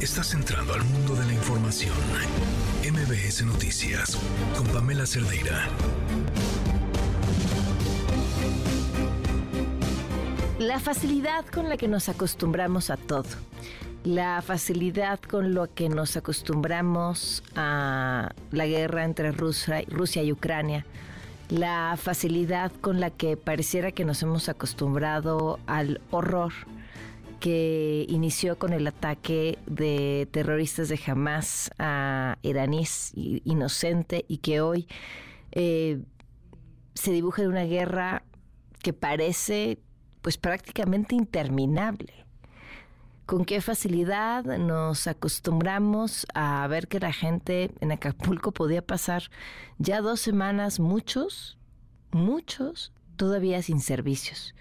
Estás entrando al mundo de la información. MBS Noticias con Pamela Cerdeira. La facilidad con la que nos acostumbramos a todo. La facilidad con la que nos acostumbramos a la guerra entre Rusia, Rusia y Ucrania. La facilidad con la que pareciera que nos hemos acostumbrado al horror que inició con el ataque de terroristas de Hamas a iraníes inocente y que hoy eh, se dibuja de una guerra que parece pues prácticamente interminable. Con qué facilidad nos acostumbramos a ver que la gente en Acapulco podía pasar ya dos semanas, muchos, muchos todavía sin servicios,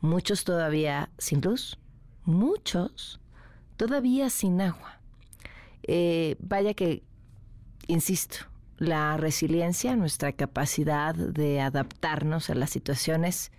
muchos todavía sin luz, muchos todavía sin agua. Eh, vaya que, insisto, la resiliencia, nuestra capacidad de adaptarnos a las situaciones,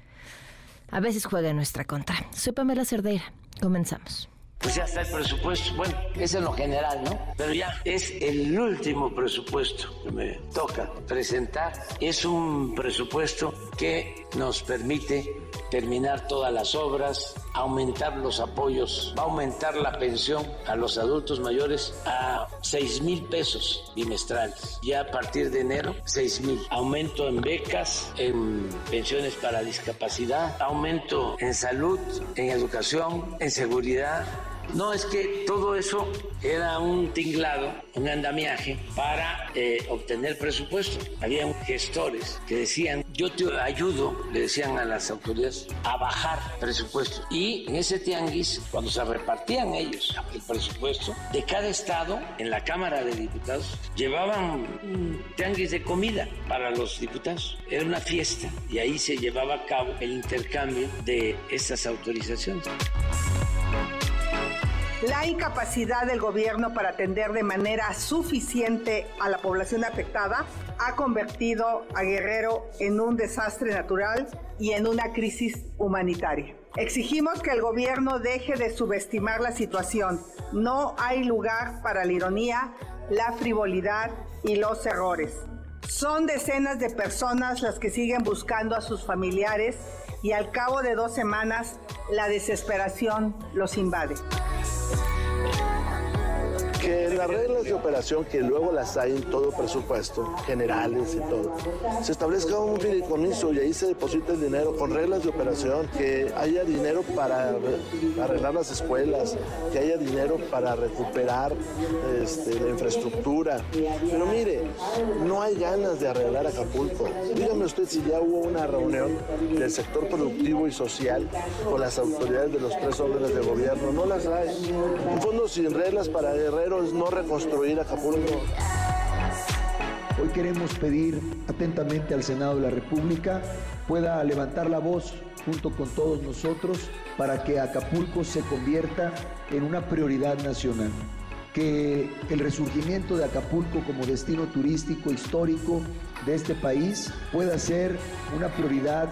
a veces juega en nuestra contra. Soy Pamela Cerdeira. Comenzamos. Pues ya está el presupuesto. Bueno, es en lo general, ¿no? Pero ya es el último presupuesto que me toca presentar. Es un presupuesto que nos permite terminar todas las obras, aumentar los apoyos, va a aumentar la pensión a los adultos mayores a 6 mil pesos bimestrales. Ya a partir de enero, 6 mil. Aumento en becas, en pensiones para discapacidad, aumento en salud, en educación, en seguridad no, es que todo eso era un tinglado, un andamiaje para eh, obtener presupuesto. Había gestores que decían, yo te ayudo, le decían a las autoridades, a bajar presupuesto. Y en ese tianguis, cuando se repartían ellos el presupuesto, de cada estado, en la Cámara de Diputados, llevaban un tianguis de comida para los diputados. Era una fiesta y ahí se llevaba a cabo el intercambio de estas autorizaciones. La incapacidad del gobierno para atender de manera suficiente a la población afectada ha convertido a Guerrero en un desastre natural y en una crisis humanitaria. Exigimos que el gobierno deje de subestimar la situación. No hay lugar para la ironía, la frivolidad y los errores. Son decenas de personas las que siguen buscando a sus familiares y al cabo de dos semanas la desesperación los invade que las reglas de operación, que luego las hay en todo presupuesto, generales y todo, se establezca un fideicomiso y ahí se deposita el dinero con reglas de operación, que haya dinero para arreglar las escuelas, que haya dinero para recuperar este, la infraestructura. Pero mire, no hay ganas de arreglar Acapulco. Dígame usted si ya hubo una reunión del sector productivo y social con las autoridades de los tres órdenes de gobierno. No las hay. Un fondo sin reglas para guerreros no reconstruir Acapulco. Hoy queremos pedir atentamente al Senado de la República pueda levantar la voz junto con todos nosotros para que Acapulco se convierta en una prioridad nacional. Que el resurgimiento de Acapulco como destino turístico histórico de este país pueda ser una prioridad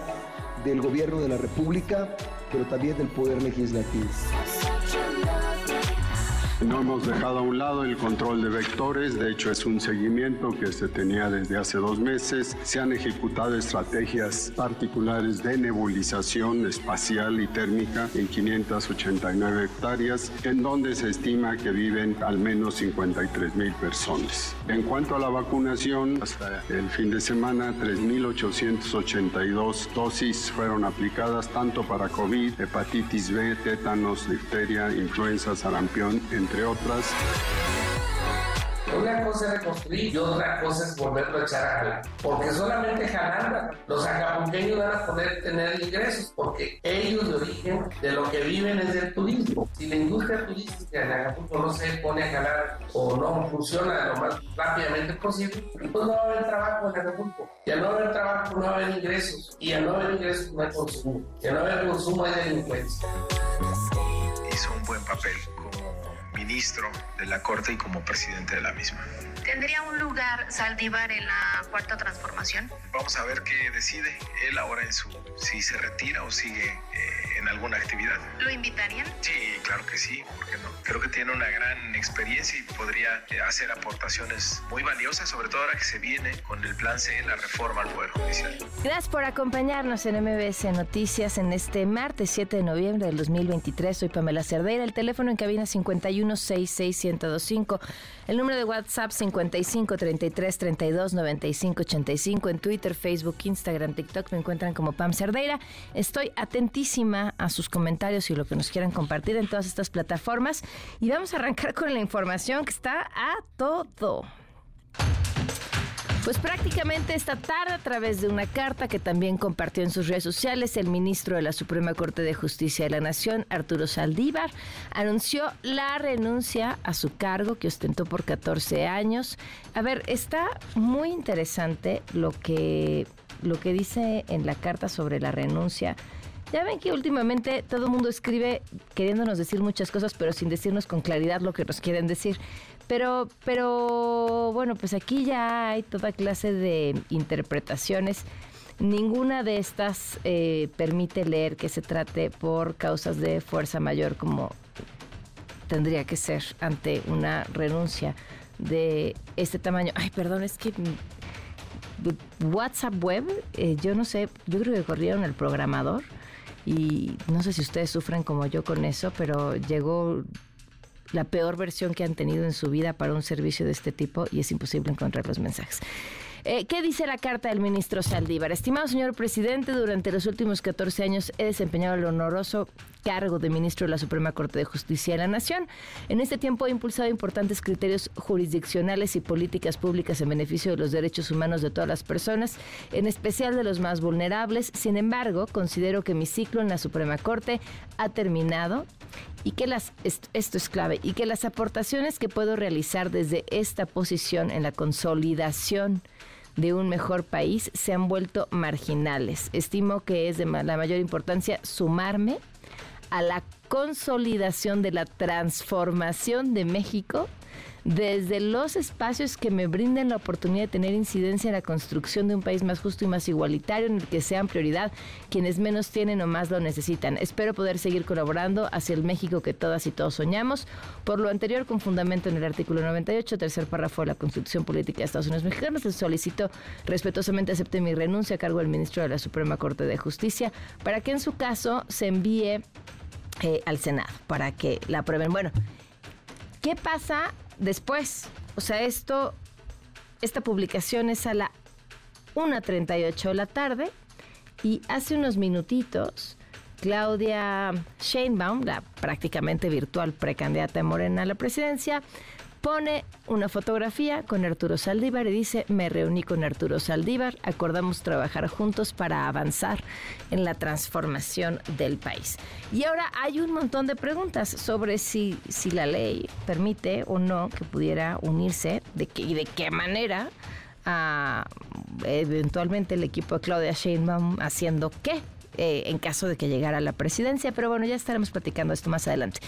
del gobierno de la República, pero también del Poder Legislativo. No hemos dejado a un lado el control de vectores, de hecho es un seguimiento que se tenía desde hace dos meses. Se han ejecutado estrategias particulares de nebulización espacial y térmica en 589 hectáreas, en donde se estima que viven al menos 53 mil personas. En cuanto a la vacunación, hasta el fin de semana 3.882 dosis fueron aplicadas tanto para COVID, hepatitis B, tétanos, difteria, influenza, sarampión, entre otras. Una cosa es reconstruir y otra cosa es volverlo a echar a jalar. Porque solamente jalando los acapulqueños van a poder tener ingresos, porque ellos de origen de lo que viven es del turismo. Si la industria turística en Acapulco no se pone a jalar o no funciona lo más rápidamente posible, pues no va a haber trabajo en Acapulco. Y al no haber trabajo no va a haber ingresos. Y al no haber ingresos no hay consumo. Y al no haber consumo hay delincuencia. Hizo un buen papel ministro de la Corte y como presidente de la misma. ¿Tendría un lugar Saldívar en la cuarta transformación? Vamos a ver qué decide él ahora en su, si se retira o sigue eh, en alguna actividad. ¿Lo invitarían? Sí, claro que sí, ¿por qué no? Creo que tiene una gran experiencia y podría eh, hacer aportaciones muy valiosas, sobre todo ahora que se viene con el plan C, la reforma al Poder Judicial. Gracias por acompañarnos en MBS Noticias en este martes 7 de noviembre del 2023. Soy Pamela Cerdeira. El teléfono en cabina 5166125. El número de WhatsApp 5533329585. En Twitter, Facebook, Instagram, TikTok me encuentran como Pam Cerdeira. Estoy atentísima a sus comentarios y lo que nos quieran compartir en todas estas plataformas. Y vamos a arrancar con la información que está a todo. Pues prácticamente esta tarde, a través de una carta que también compartió en sus redes sociales, el ministro de la Suprema Corte de Justicia de la Nación, Arturo Saldívar, anunció la renuncia a su cargo que ostentó por 14 años. A ver, está muy interesante lo que, lo que dice en la carta sobre la renuncia. Ya ven que últimamente todo el mundo escribe queriéndonos decir muchas cosas, pero sin decirnos con claridad lo que nos quieren decir. Pero, pero bueno, pues aquí ya hay toda clase de interpretaciones. Ninguna de estas eh, permite leer que se trate por causas de fuerza mayor como tendría que ser ante una renuncia de este tamaño. Ay, perdón, es que WhatsApp web, eh, yo no sé, yo creo que corrieron el programador y no sé si ustedes sufren como yo con eso, pero llegó la peor versión que han tenido en su vida para un servicio de este tipo y es imposible encontrar los mensajes. Eh, ¿Qué dice la carta del ministro Saldívar? Estimado señor presidente, durante los últimos 14 años he desempeñado el honoroso cargo de ministro de la Suprema Corte de Justicia de la Nación. En este tiempo he impulsado importantes criterios jurisdiccionales y políticas públicas en beneficio de los derechos humanos de todas las personas, en especial de los más vulnerables. Sin embargo, considero que mi ciclo en la Suprema Corte ha terminado y que las esto, esto, es clave y que las aportaciones que puedo realizar desde esta posición en la consolidación de un mejor país se han vuelto marginales. Estimo que es de la mayor importancia sumarme a la consolidación de la transformación de México desde los espacios que me brinden la oportunidad de tener incidencia en la construcción de un país más justo y más igualitario, en el que sean prioridad quienes menos tienen o más lo necesitan. Espero poder seguir colaborando hacia el México que todas y todos soñamos. Por lo anterior, con fundamento en el artículo 98, tercer párrafo de la Constitución Política de Estados Unidos Mexicanos, les solicito respetuosamente acepte mi renuncia a cargo del ministro de la Suprema Corte de Justicia para que en su caso se envíe eh, al Senado para que la aprueben. Bueno, ¿qué pasa después. O sea, esto, esta publicación es a la 1.38 de la tarde y hace unos minutitos Claudia Sheinbaum, la prácticamente virtual precandidata de Morena a la presidencia, pone una fotografía con Arturo Saldívar y dice, me reuní con Arturo Saldívar, acordamos trabajar juntos para avanzar en la transformación del país. Y ahora hay un montón de preguntas sobre si, si la ley permite o no que pudiera unirse de qué, y de qué manera a, eventualmente el equipo de Claudia Sheinbaum haciendo qué eh, en caso de que llegara a la presidencia. Pero bueno, ya estaremos platicando esto más adelante.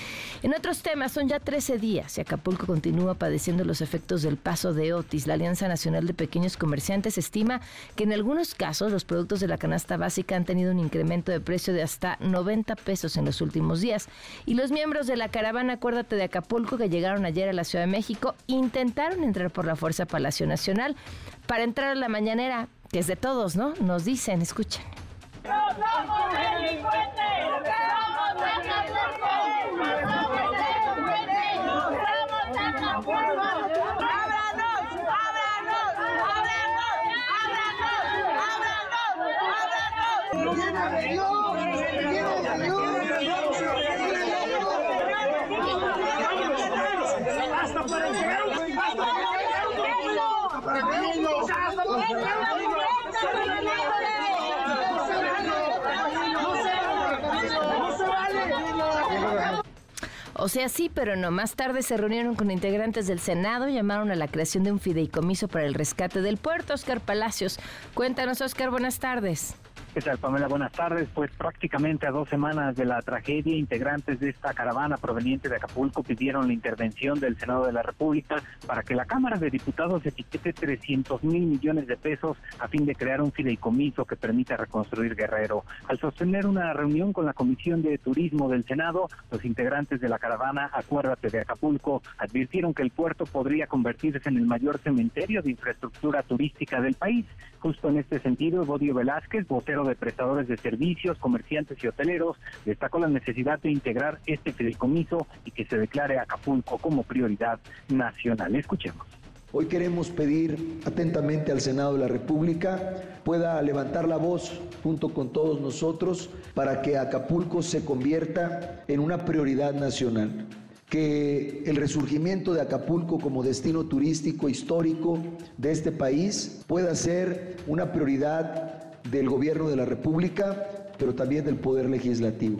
En otros temas, son ya 13 días y Acapulco continúa padeciendo los efectos del paso de Otis. La Alianza Nacional de Pequeños Comerciantes estima que en algunos casos los productos de la canasta básica han tenido un incremento de precio de hasta 90 pesos en los últimos días. Y los miembros de la caravana Acuérdate de Acapulco que llegaron ayer a la Ciudad de México intentaron entrar por la Fuerza Palacio Nacional para entrar a la mañanera, que es de todos, ¿no? Nos dicen, escuchen. ¡Hasta para un ¡Hasta para ¡Hasta O sea, sí, pero no. Más tarde se reunieron con integrantes del Senado y llamaron a la creación de un fideicomiso para el rescate del puerto. Oscar Palacios, cuéntanos, Oscar, buenas tardes. ¿Qué tal, Pamela? Buenas tardes. Pues prácticamente a dos semanas de la tragedia, integrantes de esta caravana proveniente de Acapulco pidieron la intervención del Senado de la República para que la Cámara de Diputados etiquete 300 mil millones de pesos a fin de crear un fideicomiso que permita reconstruir Guerrero. Al sostener una reunión con la Comisión de Turismo del Senado, los integrantes de la caravana Acuérdate de Acapulco advirtieron que el puerto podría convertirse en el mayor cementerio de infraestructura turística del país. Justo en este sentido, Bodio Velázquez, vocero de prestadores de servicios, comerciantes y hoteleros, destacó la necesidad de integrar este fideicomiso y que se declare Acapulco como prioridad nacional. Escuchemos. Hoy queremos pedir atentamente al Senado de la República pueda levantar la voz junto con todos nosotros para que Acapulco se convierta en una prioridad nacional que el resurgimiento de Acapulco como destino turístico histórico de este país pueda ser una prioridad del gobierno de la República, pero también del Poder Legislativo.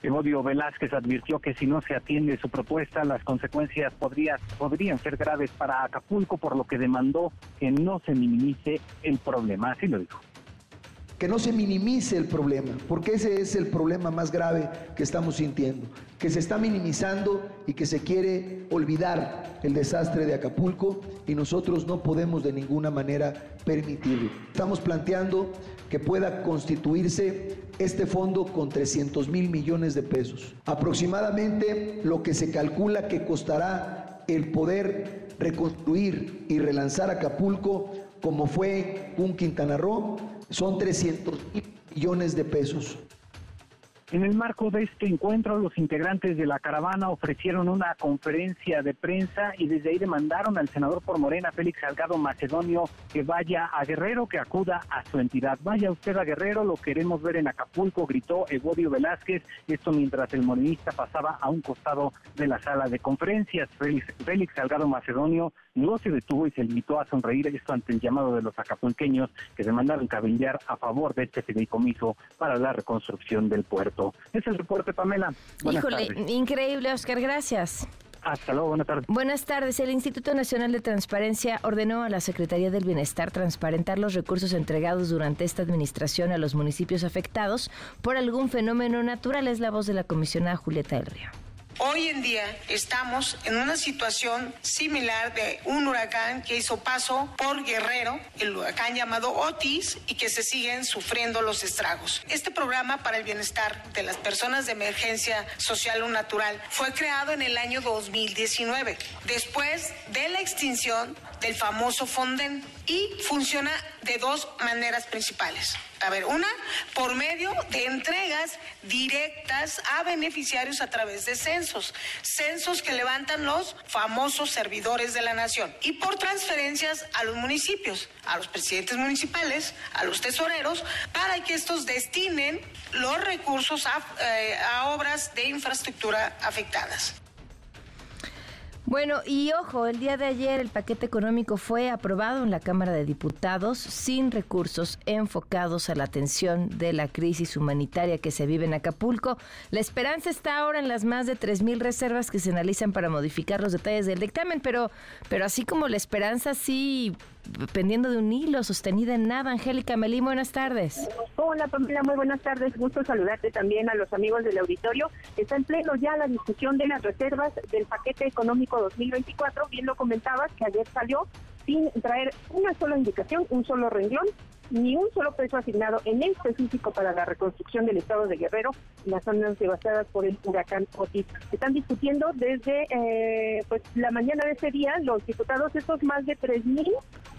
Evodio Velázquez advirtió que si no se atiende su propuesta, las consecuencias podrían ser graves para Acapulco, por lo que demandó que no se minimice el problema. Así lo dijo que no se minimice el problema, porque ese es el problema más grave que estamos sintiendo, que se está minimizando y que se quiere olvidar el desastre de Acapulco y nosotros no podemos de ninguna manera permitirlo. Estamos planteando que pueda constituirse este fondo con 300 mil millones de pesos, aproximadamente lo que se calcula que costará el poder reconstruir y relanzar Acapulco como fue un Quintana Roo son 300 millones de pesos. En el marco de este encuentro, los integrantes de la caravana ofrecieron una conferencia de prensa y desde ahí demandaron al senador por Morena, Félix Salgado Macedonio, que vaya a Guerrero, que acuda a su entidad. Vaya usted a Guerrero, lo queremos ver en Acapulco, gritó Evodio Velázquez, esto mientras el morenista pasaba a un costado de la sala de conferencias. Félix, Félix Salgado Macedonio no se detuvo y se limitó a sonreír esto ante el llamado de los acapulqueños que demandaron cabildear a favor de este fideicomiso para la reconstrucción del puerto. Es el reporte, Pamela. Híjole, increíble, Oscar, gracias. Hasta luego, buenas tardes. Buenas tardes. El Instituto Nacional de Transparencia ordenó a la Secretaría del Bienestar transparentar los recursos entregados durante esta administración a los municipios afectados por algún fenómeno natural. Es la voz de la comisionada Julieta del Río. Hoy en día estamos en una situación similar de un huracán que hizo paso por Guerrero, el huracán llamado Otis, y que se siguen sufriendo los estragos. Este programa para el bienestar de las personas de emergencia social o natural fue creado en el año 2019, después de la extinción del famoso Fonden y funciona de dos maneras principales. A ver, una, por medio de entregas directas a beneficiarios a través de censos, censos que levantan los famosos servidores de la nación, y por transferencias a los municipios, a los presidentes municipales, a los tesoreros, para que estos destinen los recursos a, eh, a obras de infraestructura afectadas. Bueno, y ojo, el día de ayer el paquete económico fue aprobado en la Cámara de Diputados sin recursos enfocados a la atención de la crisis humanitaria que se vive en Acapulco. La esperanza está ahora en las más de 3.000 reservas que se analizan para modificar los detalles del dictamen, pero, pero así como la esperanza sí pendiendo de un hilo, sostenida en nada. Angélica Melí, buenas tardes. Hola Pamela, muy buenas tardes. Gusto saludarte también a los amigos del auditorio. Está en pleno ya la discusión de las reservas del paquete económico 2024. Bien lo comentabas que ayer salió sin traer una sola indicación, un solo renglón ni un solo peso asignado en específico para la reconstrucción del estado de Guerrero las zonas devastadas por el huracán Otis. Están discutiendo desde eh, pues la mañana de ese día los diputados estos más de 3.000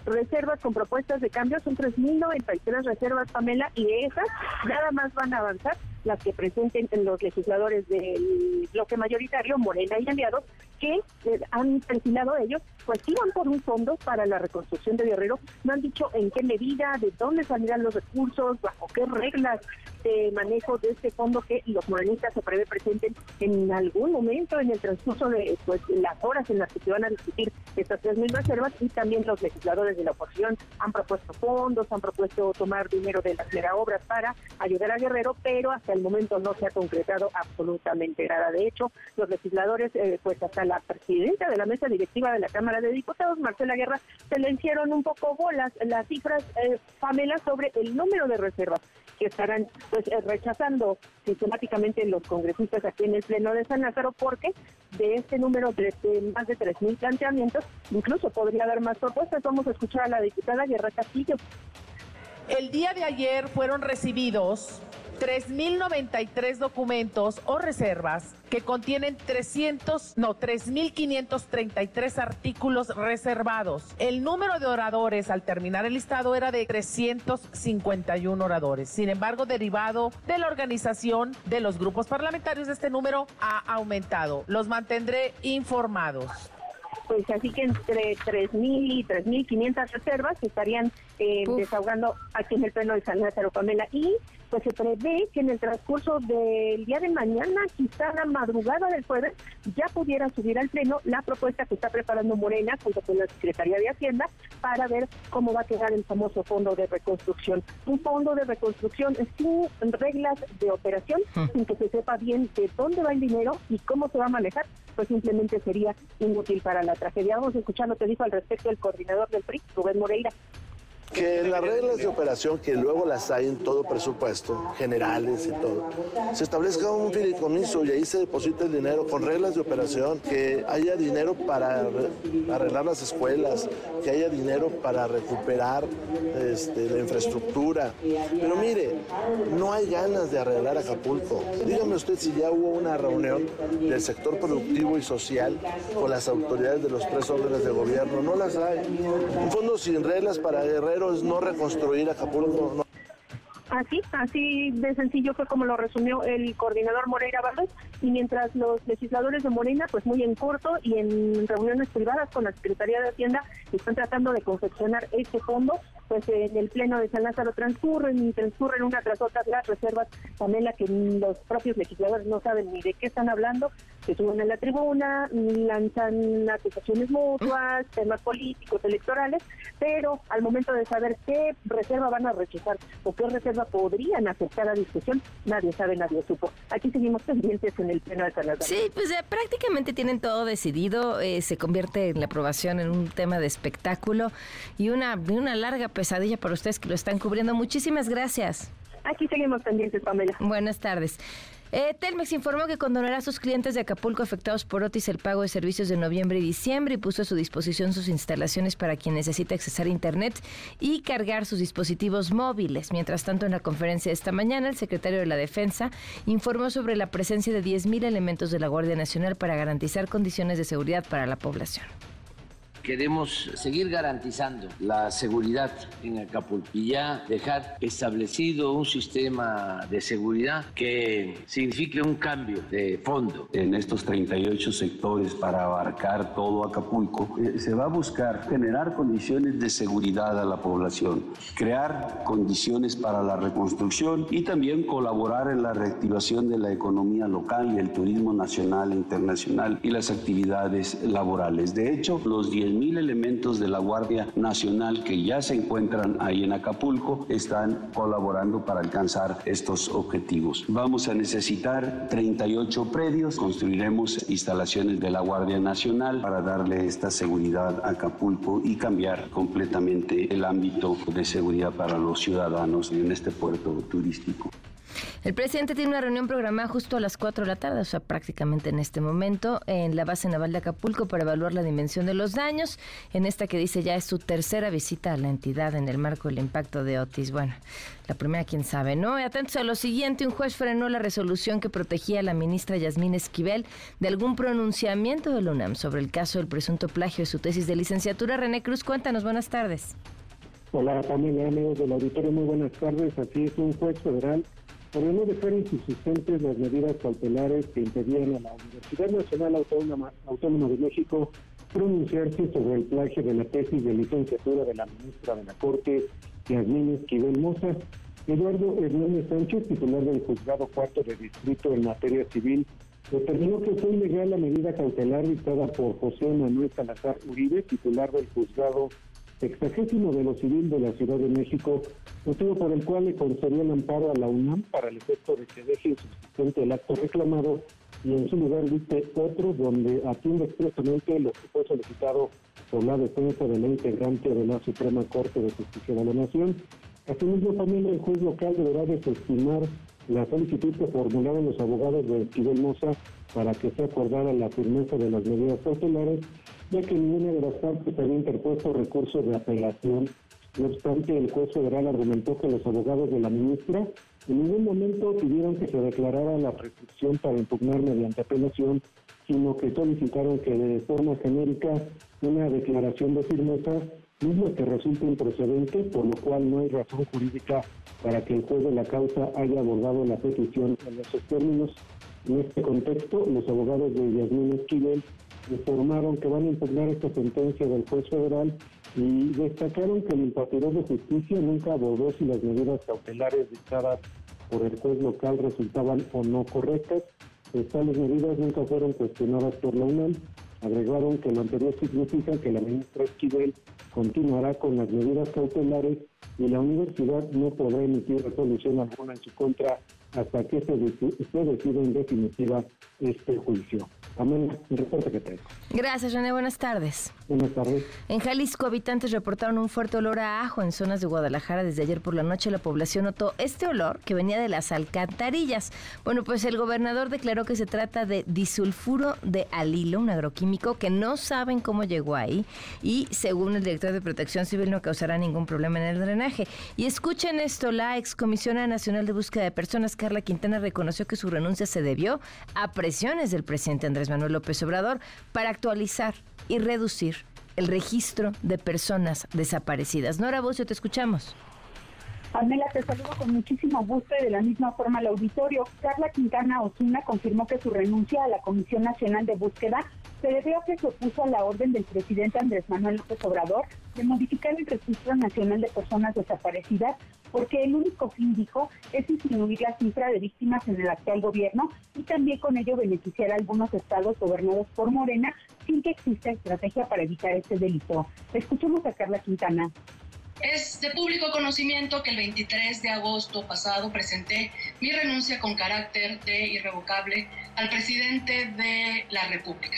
reservas con propuestas de cambio, son 3.093 reservas, Pamela, y de esas nada más van a avanzar las que presenten los legisladores del bloque mayoritario, Morena y aliados, que eh, han perfilado ellos, pues iban por un fondo para la reconstrucción de Guerrero. No han dicho en qué medida, de dónde salirán los recursos, bajo qué reglas de manejo de este fondo que los morenistas se prevé presenten en algún momento en el transcurso de pues, las horas en las que se van a discutir estas tres mil reservas y también los legisladores de la oposición han propuesto fondos, han propuesto tomar dinero de las obras para ayudar a Guerrero, pero hasta el momento no se ha concretado absolutamente nada. De hecho, los legisladores, eh, pues hasta la presidenta de la mesa directiva de la Cámara de Diputados, Marcela Guerra, se le hicieron un poco bolas las cifras, eh, sobre el número de reservas que estarán pues eh, rechazando sistemáticamente los congresistas aquí en el Pleno de San Lázaro, porque de este número de, más de 3.000 planteamientos, incluso podría haber más propuestas. Vamos a escuchar a la diputada Guerra Castillo. El día de ayer fueron recibidos 3.093 documentos o reservas que contienen 300, no, 3.533 artículos reservados. El número de oradores al terminar el listado era de 351 oradores. Sin embargo, derivado de la organización de los grupos parlamentarios, este número ha aumentado. Los mantendré informados pues así que entre 3.000 y 3.500 reservas se estarían eh, desahogando aquí en el pleno de San Lázaro, Pamela. Y pues se prevé que en el transcurso del día de mañana, quizá la madrugada del jueves, ya pudiera subir al pleno la propuesta que está preparando Morena junto con la Secretaría de Hacienda para ver cómo va a quedar el famoso fondo de reconstrucción. Un fondo de reconstrucción sin reglas de operación, sin que se sepa bien de dónde va el dinero y cómo se va a manejar, pues simplemente sería inútil para la tragedia. Vamos a escuchar lo que dijo al respecto el coordinador del PRI, Rubén Moreira que las reglas de operación, que luego las hay en todo presupuesto, generales y todo, se establezca un fideicomiso y ahí se deposita el dinero con reglas de operación, que haya dinero para arreglar las escuelas, que haya dinero para recuperar este, la infraestructura. Pero mire, no hay ganas de arreglar Acapulco. Dígame usted si ya hubo una reunión del sector productivo y social con las autoridades de los tres órdenes de gobierno. No las hay. Un fondo sin reglas para guerreros es no reconstruir Acapulco. Así, así de sencillo fue como lo resumió el coordinador Moreira Valdés y mientras los legisladores de Morena, pues muy en corto y en reuniones privadas con la Secretaría de Hacienda, están tratando de confeccionar este fondo, pues en el Pleno de San Lázaro transcurren y transcurren una tras otra las reservas, Pamela, que los propios legisladores no saben ni de qué están hablando, se suben a la tribuna, lanzan acusaciones mutuas, temas políticos, electorales, pero al momento de saber qué reserva van a rechazar o qué reserva podrían aceptar a discusión, nadie sabe, nadie supo. Aquí seguimos pendientes en el Pleno de San Lázaro. Sí, pues prácticamente tienen todo decidido, eh, se convierte en la aprobación en un tema de espectáculo y una, una larga pesadilla para ustedes que lo están cubriendo. Muchísimas gracias. Aquí seguimos pendientes, Pamela. Buenas tardes. Eh, Telmex informó que condonará a sus clientes de Acapulco afectados por Otis el pago de servicios de noviembre y diciembre y puso a su disposición sus instalaciones para quien necesita accesar a Internet y cargar sus dispositivos móviles. Mientras tanto, en la conferencia de esta mañana, el secretario de la Defensa informó sobre la presencia de 10.000 elementos de la Guardia Nacional para garantizar condiciones de seguridad para la población. Queremos seguir garantizando la seguridad en Acapulco y ya dejar establecido un sistema de seguridad que signifique un cambio de fondo. En estos 38 sectores para abarcar todo Acapulco, eh, se va a buscar generar condiciones de seguridad a la población, crear condiciones para la reconstrucción y también colaborar en la reactivación de la economía local y el turismo nacional e internacional y las actividades laborales. De hecho, los 10 mil elementos de la Guardia Nacional que ya se encuentran ahí en Acapulco están colaborando para alcanzar estos objetivos. Vamos a necesitar 38 predios, construiremos instalaciones de la Guardia Nacional para darle esta seguridad a Acapulco y cambiar completamente el ámbito de seguridad para los ciudadanos en este puerto turístico. El presidente tiene una reunión programada justo a las 4 de la tarde, o sea, prácticamente en este momento, en la base naval de Acapulco para evaluar la dimensión de los daños. En esta que dice ya es su tercera visita a la entidad en el marco del impacto de Otis. Bueno, la primera, quién sabe, ¿no? Atentos a lo siguiente, un juez frenó la resolución que protegía a la ministra Yasmín Esquivel de algún pronunciamiento de la UNAM sobre el caso del presunto plagio de su tesis de licenciatura. René Cruz, cuéntanos, buenas tardes. Hola, familia, amigos del auditorio, muy buenas tardes. Aquí es un juez federal no dejar insuficientes las medidas cautelares que impedían a la Universidad Nacional Autónoma, Autónoma de México pronunciarse sobre el plagio de la tesis de licenciatura de la ministra de la Corte, Yasmín Esquivel Moza. Eduardo Hernández Sánchez, titular del Juzgado Cuarto de Distrito en materia civil, determinó que fue ilegal la medida cautelar dictada por José Manuel Salazar Uribe, titular del Juzgado sexagésimo de lo civil de la Ciudad de México, motivo por el cual le concedió el amparo a la UNAM para el efecto de que deje insubsistente el acto reclamado y en su lugar dicte otro donde atiende expresamente lo que fue solicitado por la defensa de la integrante de la Suprema Corte de Justicia de la Nación. Asimismo, también el juez local deberá desestimar la solicitud que formularon los abogados de Esquivel Moza para que se acordara la firmeza de las medidas cautelares, ya que ninguna de las partes había interpuesto recurso de apelación. No obstante, el juez federal argumentó que los abogados de la ministra en ningún momento pidieron que se declarara la prescripción para impugnar mediante apelación, sino que solicitaron que de forma genérica una declaración de firmeza mismo que resulte improcedente, por lo cual no hay razón jurídica para que el juez de la causa haya abordado la petición en esos términos. En este contexto, los abogados de Yasmín Esquivel informaron que van a impugnar esta sentencia del juez federal y destacaron que el impartidor de justicia nunca abordó si las medidas cautelares dictadas por el juez local resultaban o no correctas. Tales medidas nunca fueron cuestionadas por la UNAM. Agregaron que lo anterior significa que la ministra Esquivel continuará con las medidas cautelares y la universidad no podrá emitir resolución alguna en su contra hasta que se, decida en definitiva este juicio. Amén, el reporte que tengo. Gracias, René. Buenas tardes. Buenas tardes. En Jalisco, habitantes reportaron un fuerte olor a ajo en zonas de Guadalajara. Desde ayer por la noche, la población notó este olor que venía de las alcantarillas. Bueno, pues el gobernador declaró que se trata de disulfuro de alilo, un agroquímico que no saben cómo llegó ahí y, según el director de Protección Civil, no causará ningún problema en el drenaje. Y escuchen esto: la excomisionada nacional de búsqueda de personas, Carla Quintana, reconoció que su renuncia se debió a presiones del presidente Andrés Manuel López Obrador para actualizar y reducir el registro de personas desaparecidas. Nora Bocio, te escuchamos. Pamela, te saludo con muchísimo gusto y de la misma forma al auditorio. Carla Quintana Osuna confirmó que su renuncia a la Comisión Nacional de Búsqueda se debió que se opuso a la orden del presidente Andrés Manuel López Obrador de modificar el Registro Nacional de Personas Desaparecidas porque el único fin, dijo, es disminuir la cifra de víctimas en el actual gobierno y también con ello beneficiar a algunos estados gobernados por Morena sin que exista estrategia para evitar este delito. Escuchemos a Carla Quintana. Es de público conocimiento que el 23 de agosto pasado presenté mi renuncia con carácter de irrevocable al presidente de la República.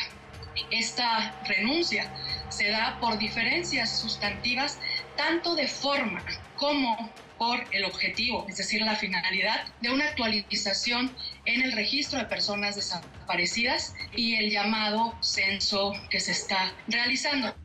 Esta renuncia se da por diferencias sustantivas tanto de forma como por el objetivo, es decir, la finalidad de una actualización en el registro de personas desaparecidas y el llamado censo que se está realizando.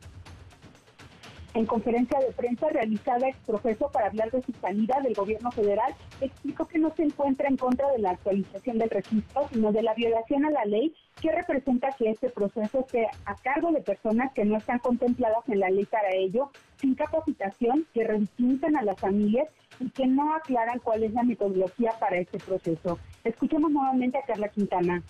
En conferencia de prensa realizada ex profeso para hablar de su salida del gobierno federal, explicó que no se encuentra en contra de la actualización del registro, sino de la violación a la ley que representa que este proceso esté a cargo de personas que no están contempladas en la ley para ello, sin capacitación, que revictimizan a las familias y que no aclaran cuál es la metodología para este proceso. Escuchemos nuevamente a Carla Quintana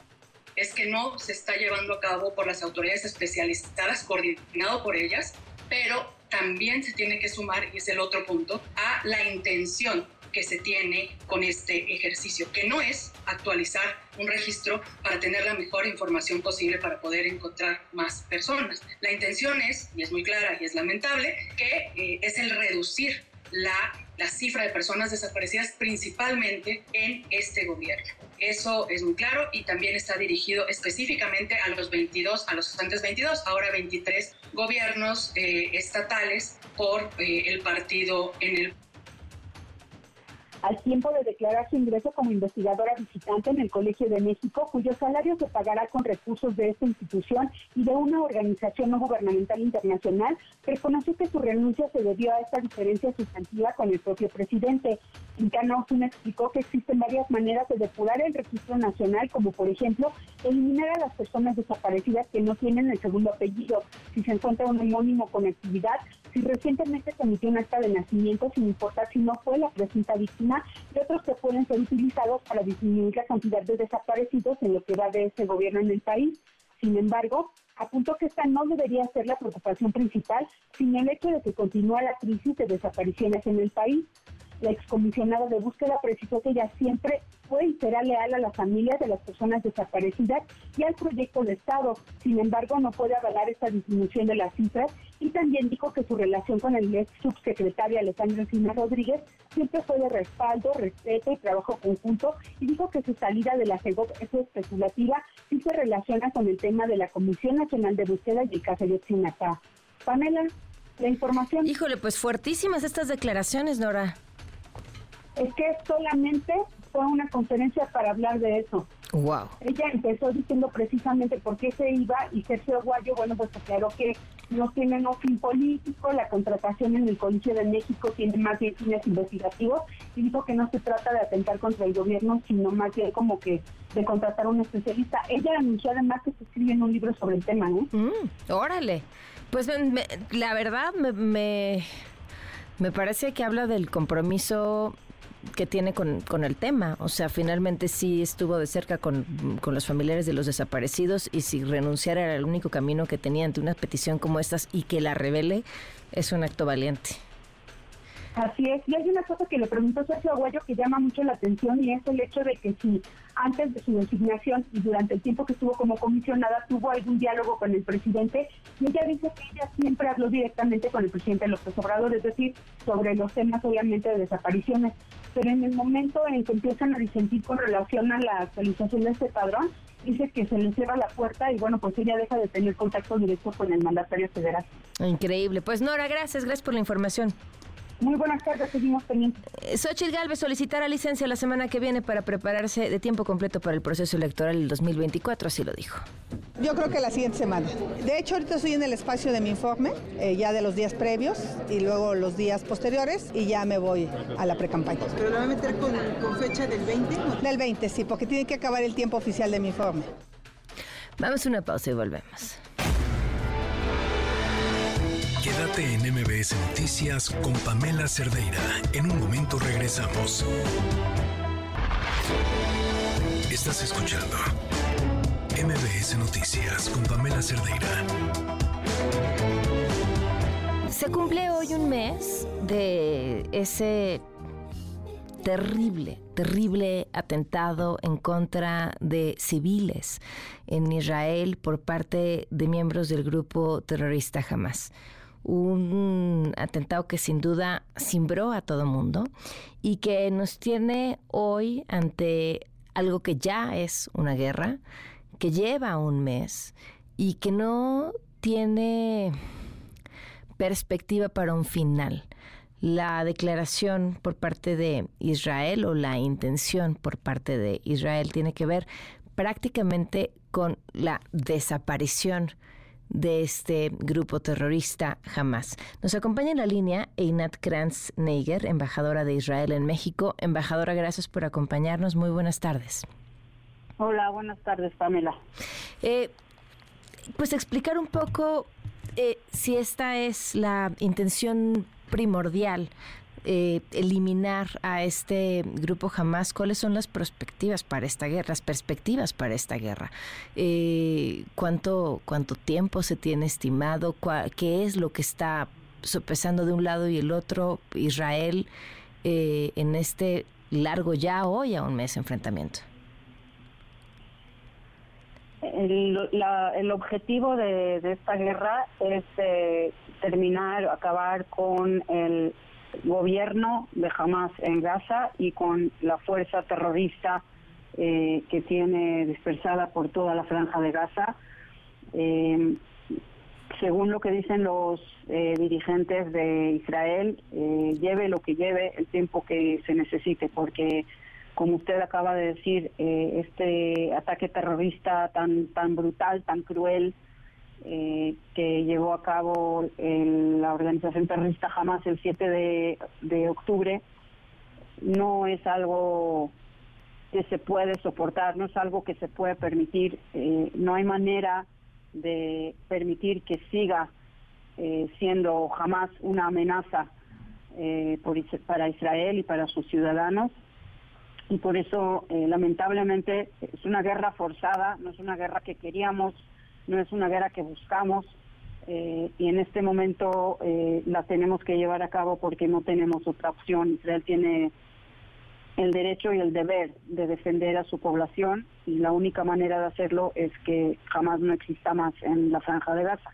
es que no se está llevando a cabo por las autoridades especializadas, coordinado por ellas, pero también se tiene que sumar, y es el otro punto, a la intención que se tiene con este ejercicio, que no es actualizar un registro para tener la mejor información posible para poder encontrar más personas. La intención es, y es muy clara y es lamentable, que eh, es el reducir la, la cifra de personas desaparecidas principalmente en este gobierno. Eso es muy claro y también está dirigido específicamente a los 22, a los antes 22, ahora 23 gobiernos eh, estatales por eh, el partido en el al tiempo de declarar su ingreso como investigadora visitante en el Colegio de México, cuyo salario se pagará con recursos de esta institución y de una organización no gubernamental internacional, reconoció que su renuncia se debió a esta diferencia sustantiva con el propio presidente. Quintana Osuna explicó que existen varias maneras de depurar el registro nacional, como por ejemplo eliminar a las personas desaparecidas que no tienen el segundo apellido, si se encuentra un homónimo con actividad, si recientemente se emitió un acta de nacimiento, sin importar si no fue la presunta víctima, y otros que pueden ser utilizados para disminuir la cantidad de desaparecidos en lo que va de ese gobierno en el país. Sin embargo, apuntó que esta no debería ser la preocupación principal, sino el hecho de que continúa la crisis de desapariciones en el país. La excomisionada de búsqueda precisó que ella siempre fue y será leal a las familias de las personas desaparecidas y al proyecto de Estado. Sin embargo, no puede avalar esta disminución de las cifras y también dijo que su relación con el ex subsecretario Alejandro Encina Rodríguez siempre fue de respaldo, respeto y trabajo conjunto y dijo que su salida de la CEGOP es especulativa y se relaciona con el tema de la Comisión Nacional de Búsqueda y el caso de Xinacá. Pamela, la información. Híjole, pues fuertísimas estas declaraciones, Nora. Es que solamente fue una conferencia para hablar de eso. Wow. Ella empezó diciendo precisamente por qué se iba y Sergio Aguayo, bueno, pues aclaró que no tiene no fin político, la contratación en el Colegio de México tiene más bien fines investigativos y dijo que no se trata de atentar contra el gobierno, sino más bien como que de contratar a un especialista. Ella anunció además que se escribe en un libro sobre el tema, ¿no? Mm, órale. Pues la verdad me, me, me parece que habla del compromiso que tiene con, con, el tema. O sea, finalmente sí estuvo de cerca con, con, los familiares de los desaparecidos y si renunciar era el único camino que tenía ante una petición como estas y que la revele, es un acto valiente. Así es, y hay una cosa que le preguntó Sergio Aguayo que llama mucho la atención y es el hecho de que si antes de su designación y durante el tiempo que estuvo como comisionada tuvo algún diálogo con el presidente y ella dice que ella siempre habló directamente con el presidente López Obrador, es decir, sobre los temas obviamente de desapariciones, pero en el momento en que empiezan a disentir con relación a la actualización de este padrón, dice que se le cierra la puerta y bueno, pues ella deja de tener contacto directo con el mandatario federal. Increíble. Pues Nora, gracias, gracias por la información. Muy buenas tardes, seguimos pendientes. Eh, Xochitl Galvez solicitará licencia la semana que viene para prepararse de tiempo completo para el proceso electoral del 2024, así lo dijo. Yo creo que la siguiente semana. De hecho, ahorita estoy en el espacio de mi informe, eh, ya de los días previos y luego los días posteriores, y ya me voy a la precampaña. ¿Pero la va a meter con, con fecha del 20? Del 20, sí, porque tiene que acabar el tiempo oficial de mi informe. Vamos a una pausa y volvemos. Quédate en MBS Noticias con Pamela Cerdeira. En un momento regresamos. Estás escuchando MBS Noticias con Pamela Cerdeira. Se cumple hoy un mes de ese terrible, terrible atentado en contra de civiles en Israel por parte de miembros del grupo terrorista Hamas un atentado que sin duda cimbró a todo mundo y que nos tiene hoy ante algo que ya es una guerra, que lleva un mes y que no tiene perspectiva para un final. La declaración por parte de Israel o la intención por parte de Israel tiene que ver prácticamente con la desaparición de este grupo terrorista Hamas. Nos acompaña en la línea Einat Kranz Neiger, embajadora de Israel en México. Embajadora, gracias por acompañarnos. Muy buenas tardes. Hola, buenas tardes, Pamela. Eh, pues explicar un poco eh, si esta es la intención primordial eh, eliminar a este grupo jamás, ¿cuáles son las perspectivas para esta guerra? Las perspectivas para esta guerra. Eh, ¿cuánto, ¿Cuánto tiempo se tiene estimado? ¿Qué es lo que está sopesando de un lado y el otro Israel eh, en este largo ya hoy a un mes enfrentamiento? El, objetivo de, de, esta guerra es eh, terminar, acabar con el gobierno de Hamas en Gaza y con la fuerza terrorista eh, que tiene dispersada por toda la franja de Gaza. Eh, según lo que dicen los eh, dirigentes de Israel, lleve lo que lleve el tiempo que se necesite, porque como usted acaba de decir, este ataque terrorista tan tan brutal, tan cruel, eh, que llevó a cabo la organización terrorista Hamas el 7 de, octubre no es algo que se puede soportar, no es algo que se puede permitir, eh, no hay manera de permitir que siga eh, siendo jamás una amenaza para Israel y para sus ciudadanos. Y por eso, lamentablemente, es una guerra forzada, no es una guerra que queríamos no es una guerra que buscamos, eh, y en este momento eh, la tenemos que llevar a cabo porque no tenemos otra opción. Israel tiene el derecho y el deber de defender a su población y la única manera de hacerlo es que jamás no exista más en la franja de Gaza.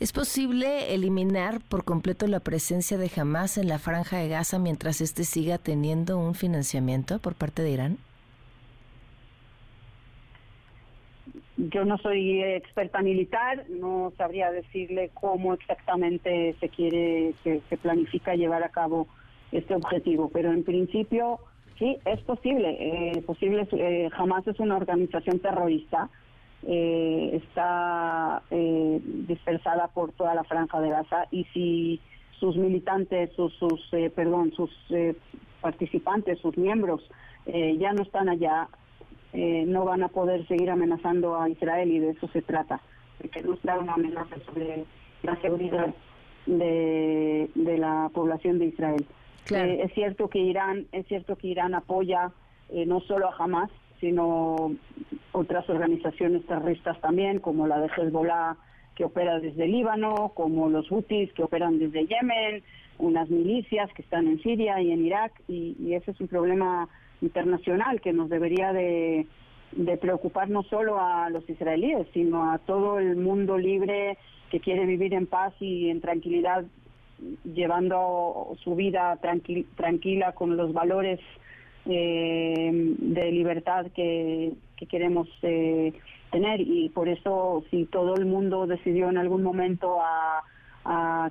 ¿Es posible eliminar por completo la presencia de Hamas en la franja de Gaza mientras éste siga teniendo un financiamiento por parte de Irán? Yo no soy experta militar, no sabría decirle cómo exactamente se quiere, se, se planifica llevar a cabo este objetivo, pero en principio sí, es posible. Eh, posible eh, Hamas es una organización terrorista, eh, está eh, dispersada por toda la franja de Gaza y si sus militantes, sus, sus perdón, sus participantes, sus miembros ya no están allá, no van a poder seguir amenazando a Israel y de eso se trata, porque no da una amenaza sobre la seguridad de, de la población de Israel. Eh, es cierto que Irán, es cierto que Irán apoya eh, no solo a Hamas, sino otras organizaciones terroristas también, como la de Hezbollah que opera desde Líbano, como los Houthis que operan desde Yemen, unas milicias que están en Siria y en Irak, y, ese es un problema internacional que nos debería de, preocupar no solo a los israelíes, sino a todo el mundo libre que quiere vivir en paz y en tranquilidad llevando su vida tranquila con los valores eh, de libertad que, queremos eh, tener. Y por eso si todo el mundo decidió en algún momento a,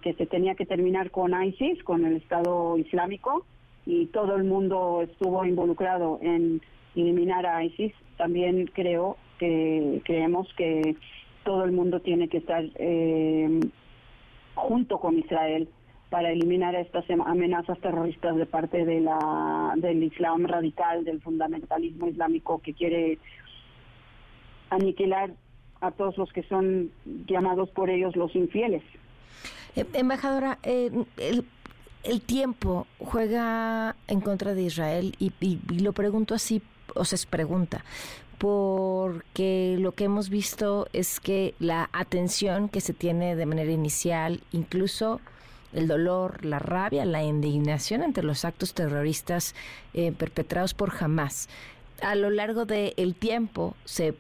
que se tenía que terminar con ISIS, con el Estado Islámico y todo el mundo estuvo involucrado en eliminar a ISIS, también creo que creemos que todo el mundo tiene que estar eh, junto con Israel para eliminar estas amenazas terroristas de parte de la, del Islam radical, del fundamentalismo islámico que quiere aniquilar a todos los que son llamados por ellos los infieles. Eh, embajadora, eh, el, tiempo juega en contra de Israel y, lo pregunto así, o sea, es pregunta, porque lo que hemos visto es que la atención que se tiene de manera inicial, incluso el dolor, la rabia, la indignación ante los actos terroristas eh, perpetrados por Hamas, a lo largo del tiempo se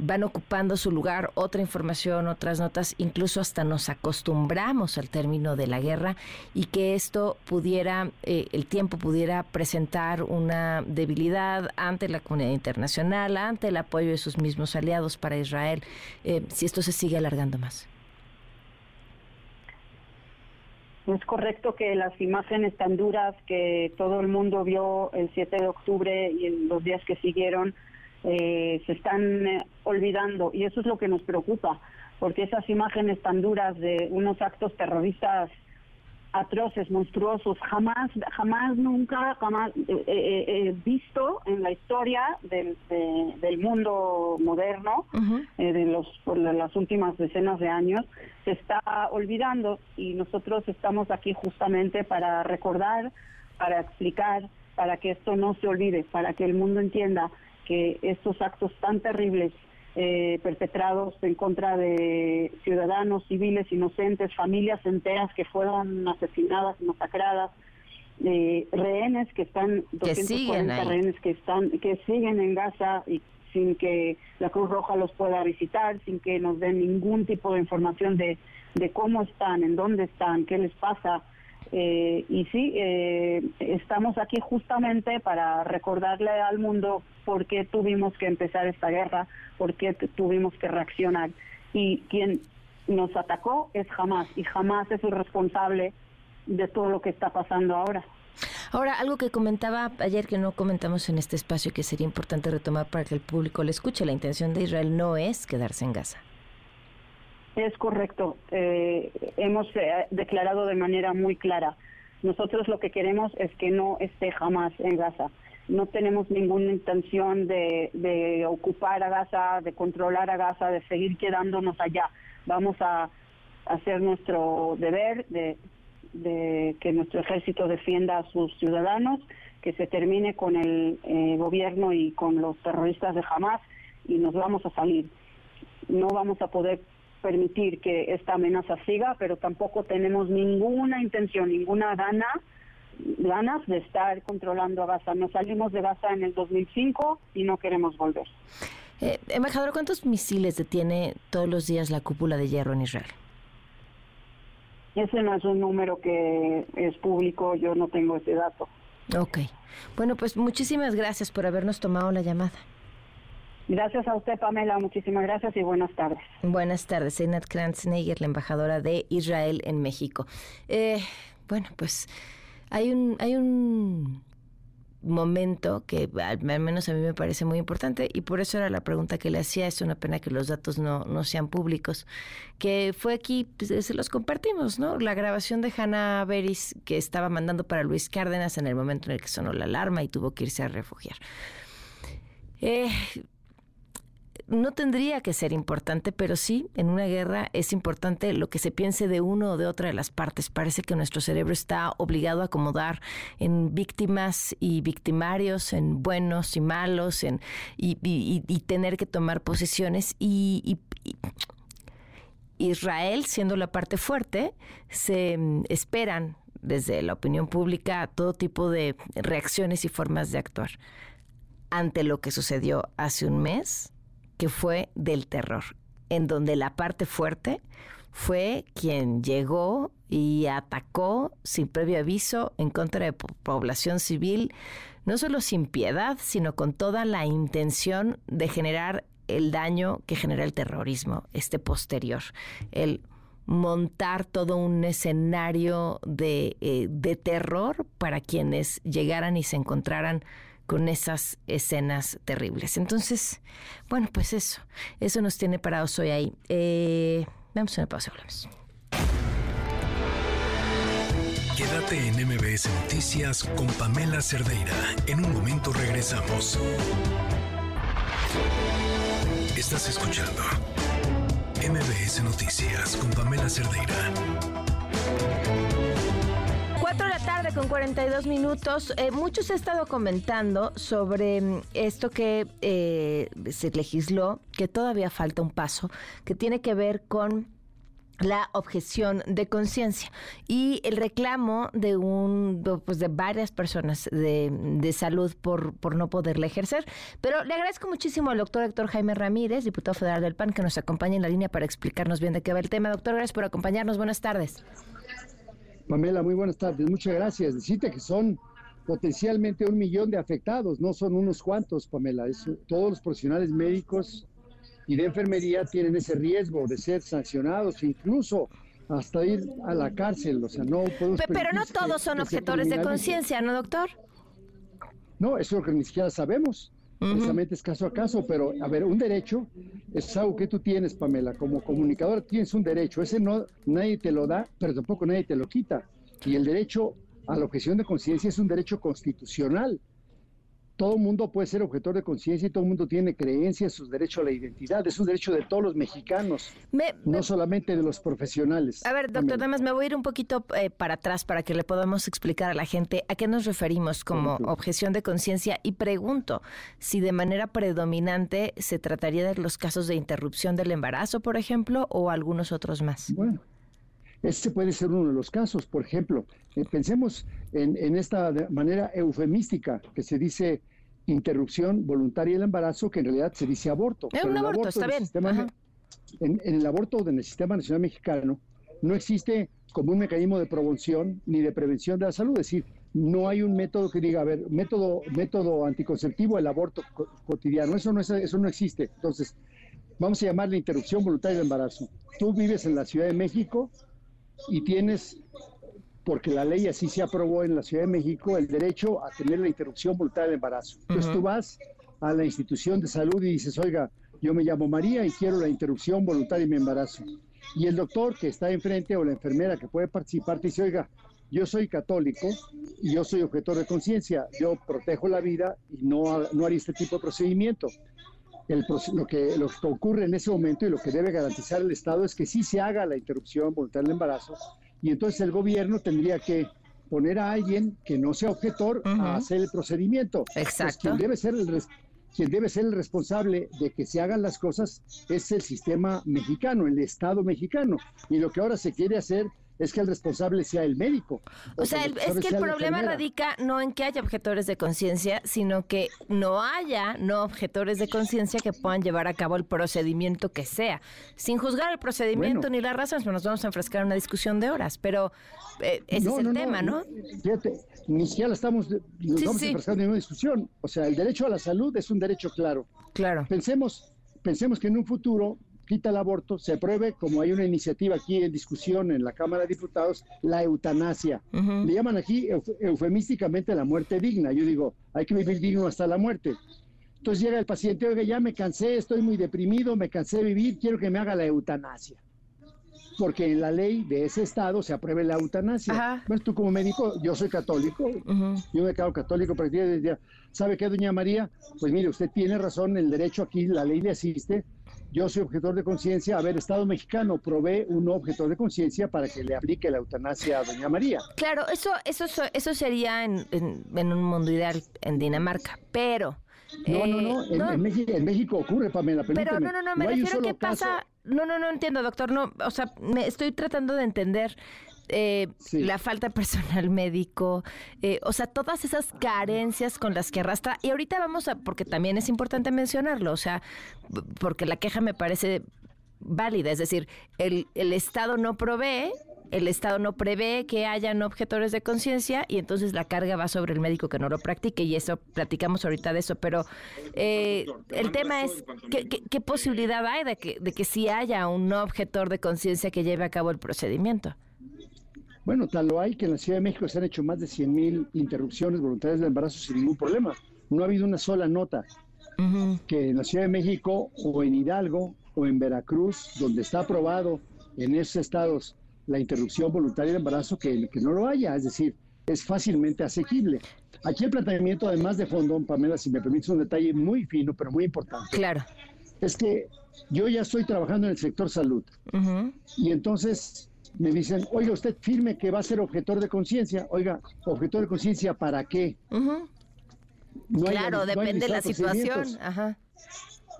van ocupando su lugar otra información, otras notas, incluso hasta nos acostumbramos al término de la guerra y que esto pudiera, eh, el tiempo pudiera presentar una debilidad ante la comunidad internacional, ante el apoyo de sus mismos aliados para Israel, eh, si esto se sigue alargando más. Es correcto que las imágenes tan duras que todo el mundo vio el 7 de octubre y en los días que siguieron eh, se están eh, olvidando y eso es lo que nos preocupa, porque esas imágenes tan duras de unos actos terroristas atroces, monstruosos, jamás, jamás, nunca, jamás eh, eh, eh visto en la historia del, del mundo moderno, de los por las últimas decenas de años, se está olvidando y nosotros estamos aquí justamente para recordar, para explicar, para que esto no se olvide, para que el mundo entienda que estos actos tan terribles eh, perpetrados en contra de ciudadanos civiles inocentes, familias enteras que fueron asesinadas, masacradas, eh, rehenes que están, 240 rehenes que están, que siguen en Gaza y sin que la Cruz Roja los pueda visitar, sin que nos den ningún tipo de información de, de cómo están, en dónde están, qué les pasa. Eh, y sí, eh, estamos aquí justamente para recordarle al mundo por qué tuvimos que empezar esta guerra, por qué tuvimos que reaccionar. Y quien nos atacó es jamás, y jamás es el responsable de todo lo que está pasando ahora. Ahora, algo que comentaba ayer que no comentamos en este espacio que sería importante retomar para que el público le escuche, la intención de Israel no es quedarse en Gaza. Es correcto. Eh, hemos eh, declarado de manera muy clara. Nosotros lo que queremos es que no esté jamás en Gaza no tenemos ninguna intención de, ocupar a Gaza, de controlar a Gaza, de seguir quedándonos allá. Vamos a hacer nuestro deber de, que nuestro ejército defienda a sus ciudadanos, que se termine con el eh, gobierno y con los terroristas de Hamas y nos vamos a salir. No vamos a poder permitir que esta amenaza siga, pero tampoco tenemos ninguna intención, ninguna gana, ganas de estar controlando a Gaza. Nos salimos de Gaza en el 2005 y no queremos volver. Eh, embajador, ¿cuántos misiles detiene todos los días la cúpula de hierro en Israel? Ese no es un número que es público, yo no tengo ese dato. Ok. Bueno, pues muchísimas gracias por habernos tomado la llamada. Gracias a usted, Pamela. Muchísimas gracias y buenas tardes. Buenas tardes. Einat Kranzneiger, la embajadora de Israel en México. Eh, bueno, pues hay un, hay un momento que al menos a mí me parece muy importante y por eso era la pregunta que le hacía, es una pena que los datos no, no sean públicos, que fue aquí, pues, se los compartimos, ¿no? La grabación de Hannah Beris que estaba mandando para Luis Cárdenas en el momento en el que sonó la alarma y tuvo que irse a refugiar. Eh, no tendría que ser importante, pero sí, en una guerra es importante lo que se piense de uno o de otra de las partes. Parece que nuestro cerebro está obligado a acomodar en víctimas y victimarios, en buenos y malos, en, y, tener que tomar posiciones. y Israel, siendo la parte fuerte, se mm, esperan desde la opinión pública todo tipo de reacciones y formas de actuar. Ante lo que sucedió hace un mes, que fue del terror, en donde la parte fuerte fue quien llegó y atacó sin previo aviso en contra de población civil, no solo sin piedad, sino con toda la intención de generar el daño que genera el terrorismo, este posterior, el montar todo un escenario de, eh, de terror para quienes llegaran y se encontraran con esas escenas terribles. Entonces, bueno, pues eso, eso nos tiene parados hoy ahí. Eh, vamos a una pausa, hablamos. Quédate en MBS Noticias con Pamela Cerdeira. En un momento regresamos. Estás escuchando MBS Noticias con Pamela Cerdeira tarde con 42 minutos. Eh, muchos he estado comentando sobre mm, esto que eh, se legisló, que todavía falta un paso, que tiene que ver con la objeción de conciencia y el reclamo de un pues de varias personas de, de, salud por, por no poderla ejercer. Pero le agradezco muchísimo al doctor Héctor Jaime Ramírez, diputado federal del PAN, que nos acompaña en la línea para explicarnos bien de qué va el tema. Doctor, gracias por acompañarnos. Buenas tardes. Pamela, muy buenas tardes. Muchas gracias. Decirte que son potencialmente un millón de afectados, no son unos cuantos, Pamela. todos los profesionales médicos y de enfermería tienen ese riesgo de ser sancionados, incluso hasta ir a la cárcel. O sea, no podemos Pero no todos son objetores de conciencia, ¿no, doctor? No, eso es lo que ni siquiera sabemos. Precisamente es caso a caso, pero a ver, un derecho es algo que tú tienes, Pamela. Como comunicador tienes un derecho. Ese no nadie te lo da, pero tampoco nadie te lo quita. Y el derecho a la objeción de conciencia es un derecho constitucional todo el mundo puede ser objetor de conciencia y todo el mundo tiene creencias, sus derechos a la identidad. Es un derecho de todos los mexicanos, no solamente de los profesionales. A ver, doctor, además me voy a ir un poquito eh, para atrás para que le podamos explicar a la gente a qué nos referimos como objeción de conciencia y pregunto si de manera predominante se trataría de los casos de interrupción del embarazo, por ejemplo, o algunos otros más. Bueno. Este puede ser uno de los casos, por ejemplo. Eh, pensemos en, en, esta manera eufemística que se dice interrupción voluntaria del embarazo, que en realidad se dice aborto. Es un aborto, está bien. en, el aborto en el sistema nacional mexicano no existe como un mecanismo de promoción ni de prevención de la salud, es decir, no hay un método que diga, a ver, método, método anticonceptivo, el aborto cotidiano, eso no, es, eso no existe. Entonces, vamos a llamarle interrupción voluntaria del embarazo. Tú vives en la Ciudad de México y tienes porque la ley así se aprobó en la Ciudad de México, el derecho a tener la interrupción voluntaria del embarazo. Entonces tú vas a la institución de salud y dices, oiga, yo me llamo María y quiero la interrupción voluntaria de mi embarazo. Y el doctor que está enfrente o la enfermera que puede participar te dice, oiga, yo soy católico y yo soy objetor de conciencia, yo protejo la vida y no, no haría este tipo de procedimiento. El, lo, que, lo que ocurre en ese momento y lo que debe garantizar el Estado es que sí se haga la interrupción voluntaria del embarazo y entonces el gobierno tendría que poner a alguien que no sea objetor a hacer el procedimiento. Exacto. quien debe ser el quien debe ser el responsable de que se hagan las cosas es el sistema mexicano, el Estado mexicano. Y lo que ahora se quiere hacer es que el responsable sea el médico. O, sea, es que el problema radica no en que haya objetores de conciencia, sino que no haya no objetores de conciencia que puedan llevar a cabo el procedimiento que sea, sin juzgar el procedimiento ni las razones, pues nos vamos a enfrescar en una discusión de horas, pero eh, ese es el tema, ¿no? Fíjate, ni siquiera estamos, nos vamos a en una discusión. O sea, el derecho a la salud es un derecho claro. Claro. Pensemos, pensemos que en un futuro quita el aborto, se apruebe, como hay una iniciativa aquí en discusión en la Cámara de Diputados, la eutanasia. Le llaman aquí eufemísticamente la muerte digna. Yo digo, hay que vivir digno hasta la muerte. Entonces llega el paciente, oiga, ya me cansé, estoy muy deprimido, me cansé de vivir, quiero que me haga la eutanasia. Porque en la ley de ese estado se apruebe la eutanasia. Pues tú como médico, yo soy católico, yo me quedo católico, pero ¿sabe qué, doña María? Pues mire, usted tiene razón, el derecho aquí, la ley le asiste, yo soy objetor de conciencia, a ver, Estado mexicano provee un objetor de conciencia para que le aplique la eutanasia a Doña María. Claro, eso, eso, eso sería en, un mundo ideal en Dinamarca, pero... No, no, no, eh, en, México, ocurre, Pamela, Pero no, no, no, me refiero a pasa... No, no, no entiendo, doctor, no, o sea, me estoy tratando de entender eh, la falta de personal médico, eh, o sea, todas esas carencias con las que arrastra. Y ahorita vamos a, porque también es importante mencionarlo, o sea, porque la queja me parece válida, es decir, el, el Estado no provee, el Estado no prevé que hayan objetores de conciencia y entonces la carga va sobre el médico que no lo practique y eso, platicamos ahorita de eso, pero eh, el tema es ¿qué, qué, posibilidad hay de que, de que sí haya un objetor de conciencia que lleve a cabo el procedimiento. Bueno, tal lo hay que en la Ciudad de México se han hecho más de 100.000 interrupciones voluntarias de embarazo sin ningún problema. No ha habido una sola nota que en la Ciudad de México o en Hidalgo o en Veracruz, donde está aprobado en esos estados la interrupción voluntaria de embarazo, que, que no lo haya. Es decir, es fácilmente asequible. Aquí el planteamiento, además de fondo, Pamela, si me permites un detalle muy fino, pero muy importante. Claro. Es que yo ya estoy trabajando en el sector salud. Y entonces me dicen, oiga, usted firme que va a ser objetor de conciencia. Oiga, objetor de conciencia, ¿para qué? claro, depende de la situación.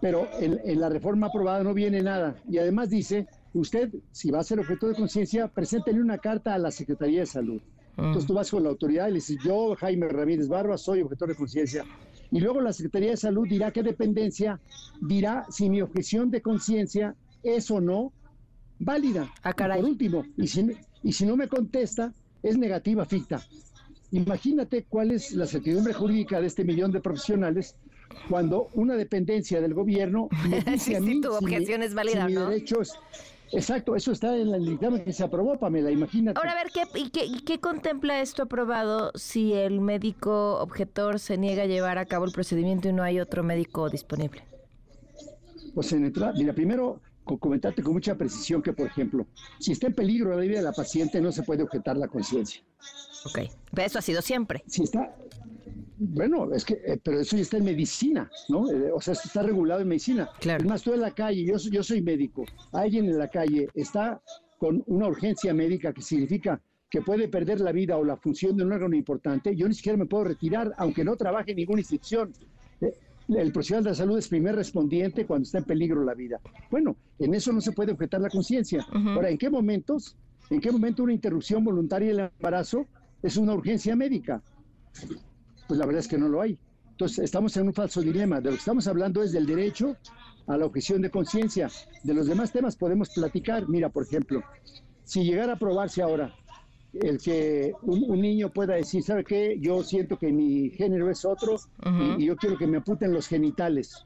Pero en, la reforma aprobada no viene nada. Y además dice, usted, si va a ser objetor de conciencia, preséntele una carta a la Secretaría de Salud. Entonces tú vas con la autoridad y le dices, yo, Jaime Ramírez Barba, soy objetor de conciencia. Y luego la Secretaría de Salud dirá qué dependencia, dirá si mi objeción de conciencia es o no válida. Ah, caray. por último, y si, y si no me contesta, es negativa ficta. Imagínate cuál es la certidumbre jurídica de este millón de profesionales cuando una dependencia del gobierno me dice a mí tu objeción es válida, mi ¿no? derecho es, Exacto, eso está en el dictamen que se aprobó, Pamela, imagínate. Ahora, a ver, ¿qué, y qué, ¿qué contempla esto aprobado si el médico objetor se niega a llevar a cabo el procedimiento y no hay otro médico disponible? Pues en mira, primero comentarte con mucha precisión que, por ejemplo, si está en peligro la vida de la paciente, no se puede objetar la conciencia. Ok, pero eso ha sido siempre. Si está, bueno, es que, eh, pero eso ya está en medicina, ¿no? Eh, o sea, esto está regulado en medicina. Claro. Es más, tú en la calle, yo, yo soy médico, alguien en la calle está con una urgencia médica que significa que puede perder la vida o la función de un órgano importante, yo ni siquiera me puedo retirar, aunque no trabaje en ninguna institución. El profesional de la salud es primer respondiente cuando está en peligro la vida. Bueno, en eso no se puede objetar la conciencia. Ahora, ¿en qué momentos? ¿En qué momento una interrupción voluntaria del embarazo es una urgencia médica? Pues la verdad es que no lo hay. Entonces, estamos en un falso dilema. De lo que estamos hablando es del derecho a la objeción de conciencia. De los demás temas podemos platicar. Mira, por ejemplo, si llegara a aprobarse ahora el que un, niño pueda decir, ¿sabe qué? Yo siento que mi género es otro y, yo quiero que me aputen los genitales.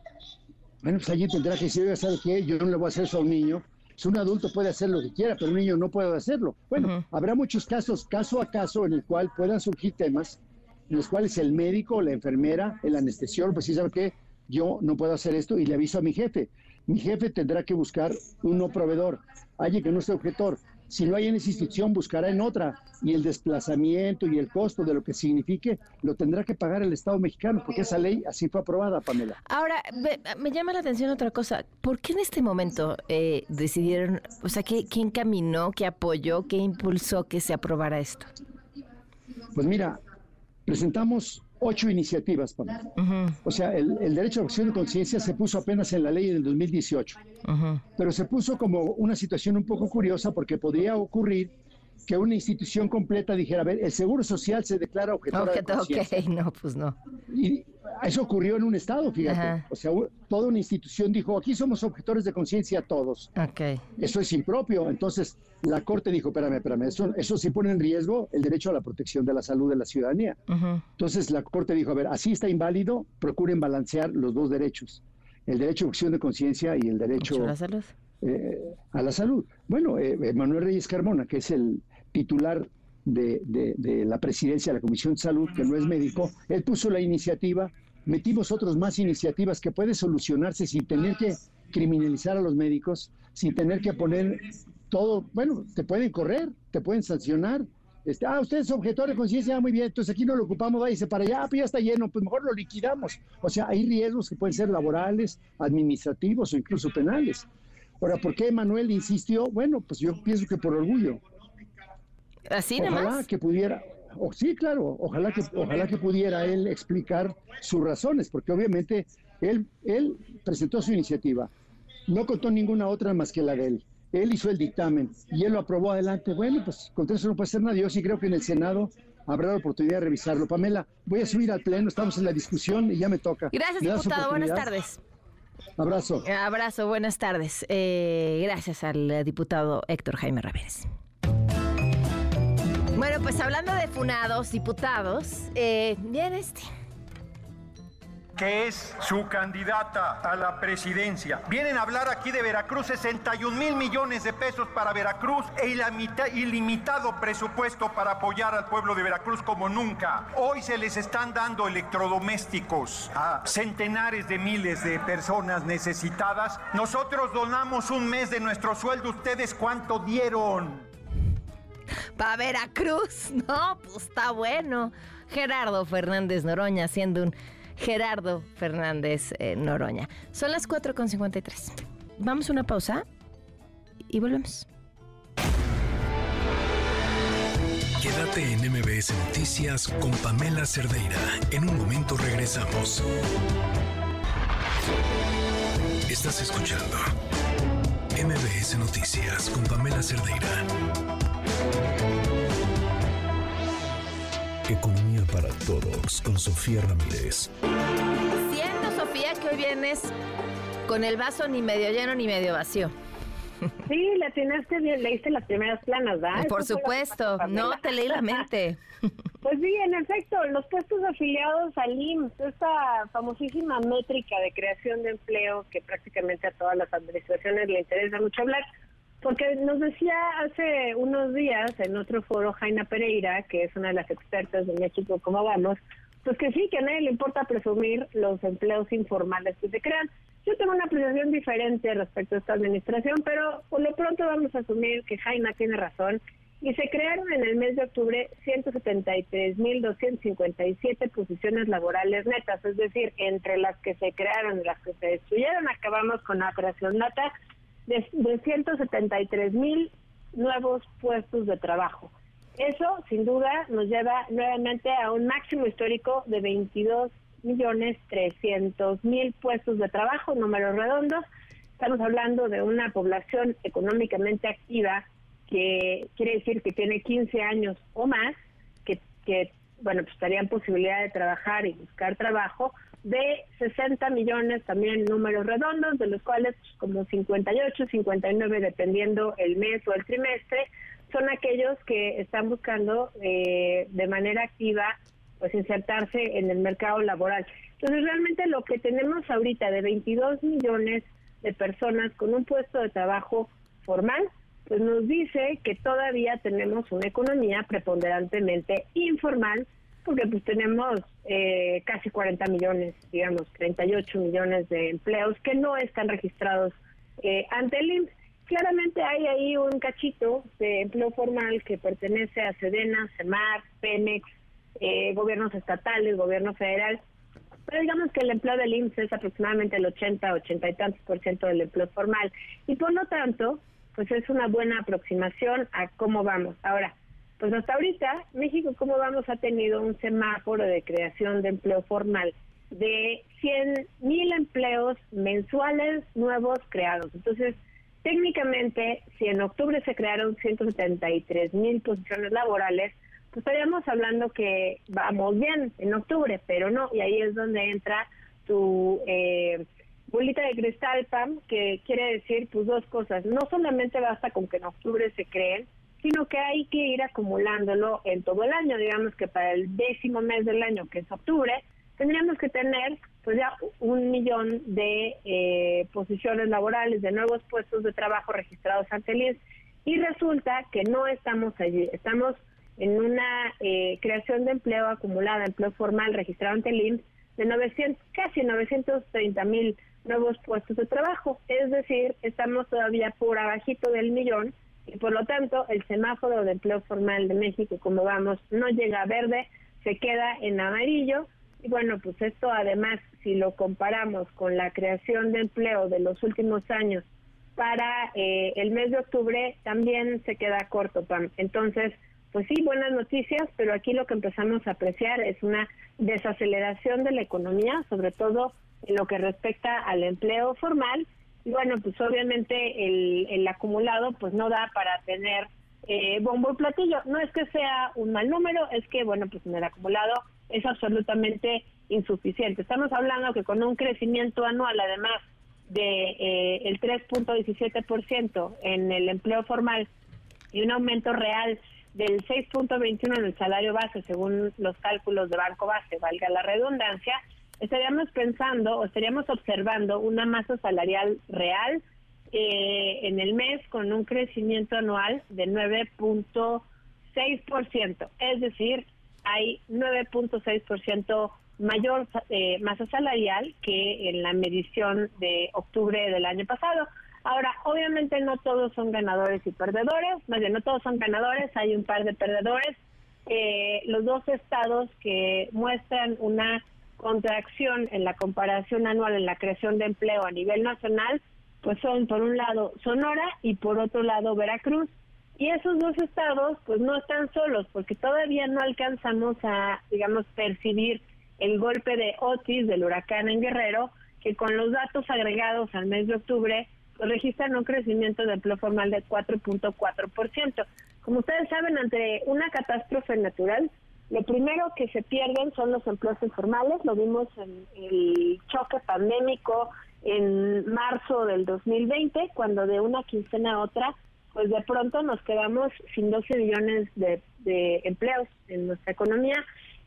Bueno, pues allí tendrá que decir, ¿sabe qué? Yo no le voy a hacer eso a un niño. Si un adulto puede hacer lo que quiera, pero un niño no puede hacerlo. Bueno, habrá muchos casos, caso a caso, en el cual puedan surgir temas en los cuales el médico, la enfermera, el anestesiólogo, pues sí, ¿sabe qué? Yo no puedo hacer esto y le aviso a mi jefe. Mi jefe tendrá que buscar un no proveedor, alguien que no sea objetor. Si no hay en esa institución, buscará en otra. Y el desplazamiento y el costo de lo que signifique lo tendrá que pagar el Estado mexicano, porque esa ley así fue aprobada, Pamela. Ahora, me, llama la atención otra cosa. ¿Por qué en este momento eh, decidieron, o sea, ¿quién caminó, qué apoyó, qué impulsó que se aprobara esto? Pues mira, presentamos ocho iniciativas, O sea, el, derecho a opción de conciencia se puso apenas en la ley del 2018, pero se puso como una situación un poco curiosa porque podría ocurrir que una institución completa dijera, a ver, el Seguro Social se declara objetor de conciencia. Ok, no, pues no. Y eso ocurrió en un estado, fíjate. O sea, toda una institución dijo, aquí somos objetores de conciencia todos. Ok. Eso es impropio. Entonces, la Corte dijo, espérame, espérame, eso, eso sí pone en riesgo el derecho a la protección de la salud de la ciudadanía. Entonces, la Corte dijo, a ver, así está inválido, procuren balancear los dos derechos. El derecho a opción de conciencia y el derecho... A la salud. Eh, a la salud. Bueno, eh, Manuel Reyes Carmona, que es el titular de, la presidencia de la Comisión de Salud, que no es médico, él puso la iniciativa, metimos otros más iniciativas que puede solucionarse sin tener que criminalizar a los médicos, sin tener que poner todo, bueno, te pueden correr, te pueden sancionar. Este, ah, usted es objetor de conciencia, ah, muy bien, entonces aquí no lo ocupamos, váyase para allá, pues ya está lleno, pues mejor lo liquidamos. O sea, hay riesgos que pueden ser laborales, administrativos o incluso penales. Ahora, ¿por qué Manuel insistió? Bueno, pues yo pienso que por orgullo. Así ojalá que pudiera, sí, claro, ojalá que, ojalá que pudiera él explicar sus razones, porque obviamente él, él presentó su iniciativa, no contó ninguna otra más que la de él. Él hizo el dictamen y él lo aprobó adelante. Bueno, pues contra eso no puede ser nada. Yo sí creo que en el Senado habrá la oportunidad de revisarlo. Pamela, voy a subir al pleno, estamos en la discusión y ya me toca. Gracias, diputado. Buenas tardes. Abrazo. Abrazo, buenas tardes. Eh, gracias al diputado Héctor Jaime Ramírez. Bueno, pues hablando de funados, diputados, eh, bien este que es su candidata a la presidencia. Vienen a hablar aquí de Veracruz, 61 mil millones de pesos para Veracruz e ilimitado presupuesto para apoyar al pueblo de Veracruz como nunca. Hoy se les están dando electrodomésticos a centenares de miles de personas necesitadas. Nosotros donamos un mes de nuestro sueldo. ¿Ustedes cuánto dieron? Para Veracruz, no, pues está bueno. Gerardo Fernández Noroña haciendo un Gerardo Fernández eh, Noroña. Son las 4.53. Vamos a una pausa y volvemos. Quédate en MBS Noticias con Pamela Cerdeira. En un momento regresamos. Estás escuchando MBS Noticias con Pamela Cerdeira. Economía para todos con Sofía Ramírez. Siento, Sofía, que hoy vienes con el vaso ni medio lleno ni medio vacío. Sí, la tienes bien, leíste las primeras planas, ¿verdad? Por supuesto, no te leí la mente. Pues sí, en efecto, los puestos afiliados al IMSS, esta famosísima métrica de creación de empleo que prácticamente a todas las administraciones le interesa mucho hablar, porque nos decía hace unos días en otro foro Jaina Pereira, que es una de las expertas de México, ¿cómo vamos? Pues que sí, que a nadie le importa presumir los empleos informales que se crean. Yo tengo una apreciación diferente respecto a esta administración, pero por lo pronto vamos a asumir que Jaina tiene razón y se crearon en el mes de octubre 173.257 posiciones laborales netas, es decir, entre las que se crearon y las que se destruyeron, acabamos con la creación nata de, 173 mil nuevos puestos de trabajo. Eso, sin duda, nos lleva nuevamente a un máximo histórico de 22 millones 300 mil puestos de trabajo, números redondos. Estamos hablando de una población económicamente activa que quiere decir que tiene 15 años o más, que, que bueno, pues estarían posibilidad de trabajar y buscar trabajo, de 60 millones también números redondos, de los cuales como 58, 59 dependiendo el mes o el trimestre, son aquellos que están buscando eh, de manera activa pues insertarse en el mercado laboral. Entonces realmente lo que tenemos ahorita de 22 millones de personas con un puesto de trabajo formal, pues nos dice que todavía tenemos una economía preponderantemente informal porque pues tenemos eh, casi 40 millones, digamos, 38 millones de empleos que no están registrados eh, ante el IMSS. Claramente hay ahí un cachito de empleo formal que pertenece a Sedena, CEMAR, Pemex, eh, gobiernos estatales, gobierno federal, pero digamos que el empleo del IMSS es aproximadamente el 80, 80 y tantos por ciento del empleo formal y por lo tanto, pues es una buena aproximación a cómo vamos. Ahora, Pues hasta ahorita, México, ¿cómo vamos? Ha tenido un semáforo de creación de empleo formal de 100 mil empleos mensuales nuevos creados. Entonces, técnicamente, si en octubre se crearon 173 mil posiciones laborales, pues estaríamos hablando que vamos bien en octubre, pero no, y ahí es donde entra tu eh, bolita de cristal, Pam, que quiere decir pues dos cosas. No solamente basta con que en octubre se creen, sino que hay que ir acumulándolo en todo el año. Digamos que para el décimo mes del año, que es octubre, tendríamos que tener pues ya un millón de eh, posiciones laborales, de nuevos puestos de trabajo registrados ante el INS. Y resulta que no estamos allí, estamos en una eh, creación de empleo acumulada, empleo formal registrado ante el INS, de 900, casi 930 mil nuevos puestos de trabajo. Es decir, estamos todavía por abajito del millón y por lo tanto el semáforo de empleo formal de México, como vamos, no llega a verde, se queda en amarillo. Y bueno, pues esto además, si lo comparamos con la creación de empleo de los últimos años para eh, el mes de octubre, también se queda corto, Pam. Entonces, pues sí, buenas noticias, pero aquí lo que empezamos a apreciar es una desaceleración de la economía, sobre todo en lo que respecta al empleo formal. Y bueno, pues obviamente el, acumulado pues no da para tener eh, bombo y platillo. No es que sea un mal número, es que bueno, pues en el acumulado es absolutamente insuficiente. Estamos hablando que con un crecimiento anual, además de eh, el 3.17% en el empleo formal y un aumento real del 6.21 en el salario base, según los cálculos de Banco Base, valga la redundancia, estaríamos pensando o estaríamos observando una masa salarial real eh, en el mes con un crecimiento anual de 9.6%. Es decir, hay 9.6% mayor eh, masa salarial que en la medición de octubre del año pasado. Ahora, obviamente no todos son ganadores y perdedores, más bien no todos son ganadores, hay un par de perdedores. Eh, los dos estados que muestran una contracción en la comparación anual en la creación de empleo a nivel nacional, pues son por un lado Sonora y por otro lado Veracruz. Y esos dos estados pues no están solos porque todavía no alcanzamos a, digamos, percibir el golpe de Otis del huracán en Guerrero, que con los datos agregados al mes de octubre registran un crecimiento de empleo formal de 4.4%. Como ustedes saben, ante una catástrofe natural, lo primero que se pierden son los empleos informales. Lo vimos en el choque pandémico en marzo del 2020, cuando de una quincena a otra, pues de pronto nos quedamos sin 12 millones de, de empleos en nuestra economía,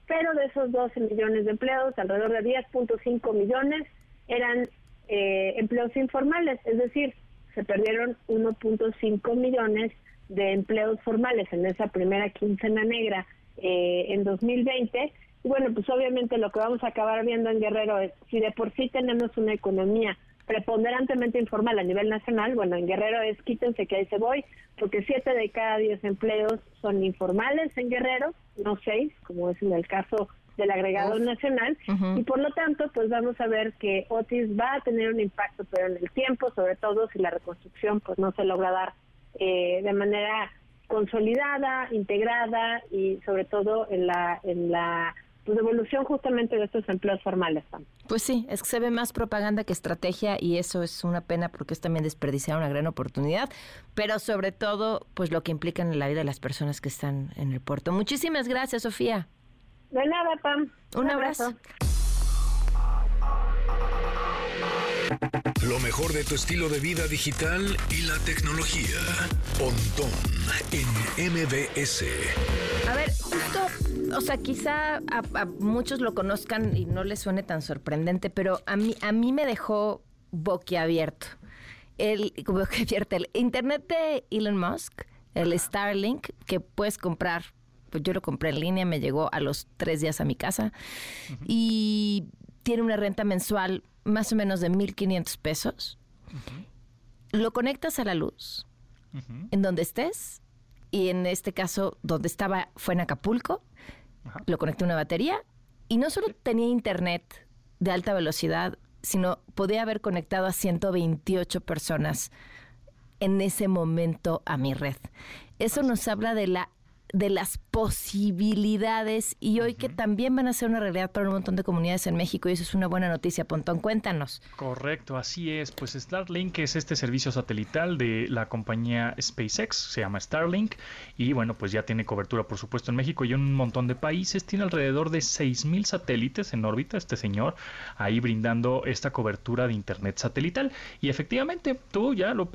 pero de esos 12 millones de empleos, alrededor de 10.5 millones eran eh, empleos informales, es decir, se perdieron 1.5 millones de empleos formales en esa primera quincena negra eh, en 2020. Y bueno, pues obviamente lo que vamos a acabar viendo en Guerrero es, si de por sí tenemos una economía preponderantemente informal a nivel nacional, bueno, en Guerrero es quítense que ahí se voy, porque siete de cada diez empleos son informales en Guerrero, no seis, como es en el caso del agregado nacional. Y por lo tanto pues vamos a ver que Otis va a tener un impacto pero en el tiempo sobre todo si la reconstrucción pues no se logra dar eh, de manera consolidada integrada y sobre todo en la en la pues, evolución justamente de estos empleos formales. Pues sí, es que se ve más propaganda que estrategia y eso es una pena porque es también desperdiciar una gran oportunidad, pero sobre todo pues lo que implica en la vida de las personas que están en el puerto. Muchísimas gracias, Sofía. De nada, Pam. Un, abrazo. Lo mejor de tu estilo de vida digital y la tecnología. Pontón en MBS. A ver, justo, o sea, quizá a, muchos lo conozcan y no les suene tan sorprendente, pero a mí, a mí me dejó boquiabierto. El, boquiabierto, el internet de Elon Musk, el Starlink, que puedes comprar pues yo lo compré en línea, me llegó a los tres días a mi casa y tiene una renta mensual más o menos de 1.500 pesos. Lo conectas a la luz en donde estés y en este caso donde estaba fue en Acapulco. Lo conecté a una batería y no solo tenía internet de alta velocidad, sino podía haber conectado a 128 personas en ese momento a mi red. Eso nos habla de la de las posibilidades y hoy que también van a ser una realidad para un montón de comunidades en México y eso es una buena noticia, Pontón, cuéntanos. Correcto, así es. Pues Starlink es este servicio satelital de la compañía SpaceX, se llama Starlink y bueno, pues ya tiene cobertura por supuesto en México y en un montón de países, tiene alrededor de 6.000 satélites en órbita este señor ahí brindando esta cobertura de internet satelital y efectivamente tú ya lo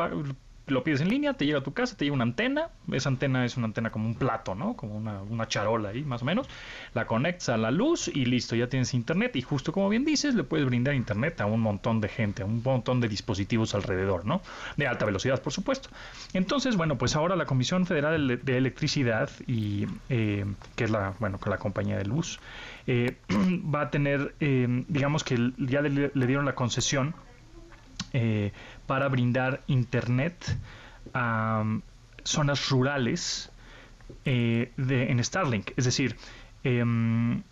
lo pides en línea, te llega a tu casa, te llega una antena, esa antena es una antena como un plato, ¿no? Como una, charola ahí, más o menos, la conectas a la luz y listo, ya tienes internet y justo como bien dices, le puedes brindar internet a un montón de gente, a un montón de dispositivos alrededor, ¿no? De alta velocidad, por supuesto. Entonces, bueno, pues ahora la Comisión Federal de Electricidad y eh, que es la, bueno, la compañía de luz, eh, va a tener, eh, digamos que ya le dieron la concesión eh, para brindar internet a zonas rurales eh, de, en Starlink. Es decir, em,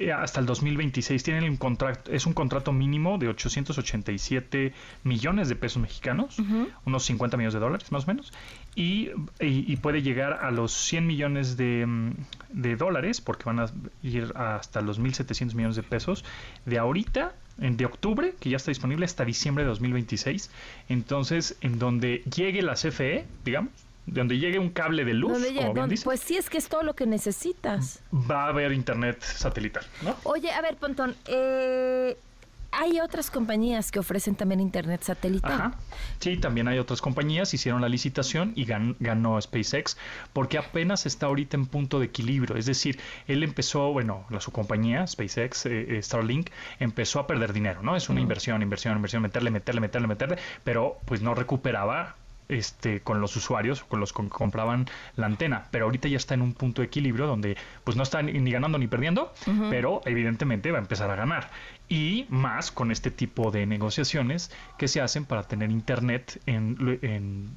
eh, hasta el 2026 tienen un contrato, es un contrato mínimo de 887 millones de pesos mexicanos, unos 50 millones de dólares más o menos, y, puede llegar a los 100 millones de, mm, de, dólares, porque van a ir hasta los 1.700 millones de pesos de ahorita de octubre, que ya está disponible hasta diciembre de 2026. Entonces, en donde llegue la CFE, digamos, donde llegue un cable de luz, como Pues sí, es que es todo lo que necesitas. Va a haber internet satelital, ¿no? Oye, a ver, Pontón, eh, hay otras compañías que ofrecen también internet satelital. Ajá. Sí, también hay otras compañías, hicieron la licitación y ganó SpaceX porque apenas está ahorita en punto de equilibrio. Es decir, él empezó, bueno, la, su compañía, SpaceX, eh, eh, Starlink, empezó a perder dinero, ¿no? Es una inversión, inversión, inversión, meterle, meterle, meterle, meterle, pero pues no recuperaba este, con los usuarios, con los que compraban la antena. Pero ahorita ya está en un punto de equilibrio donde pues no está ni, ganando ni perdiendo, pero evidentemente va a empezar a ganar. Y más con este tipo de negociaciones que se hacen para tener internet en,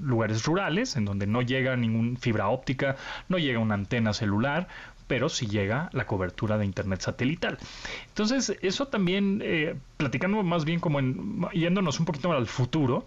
lugares rurales, en donde no llega ningún fibra óptica, no llega una antena celular, pero sí llega la cobertura de internet satelital. Entonces, eso también, eh, platicando más bien como en, yéndonos un poquito al futuro,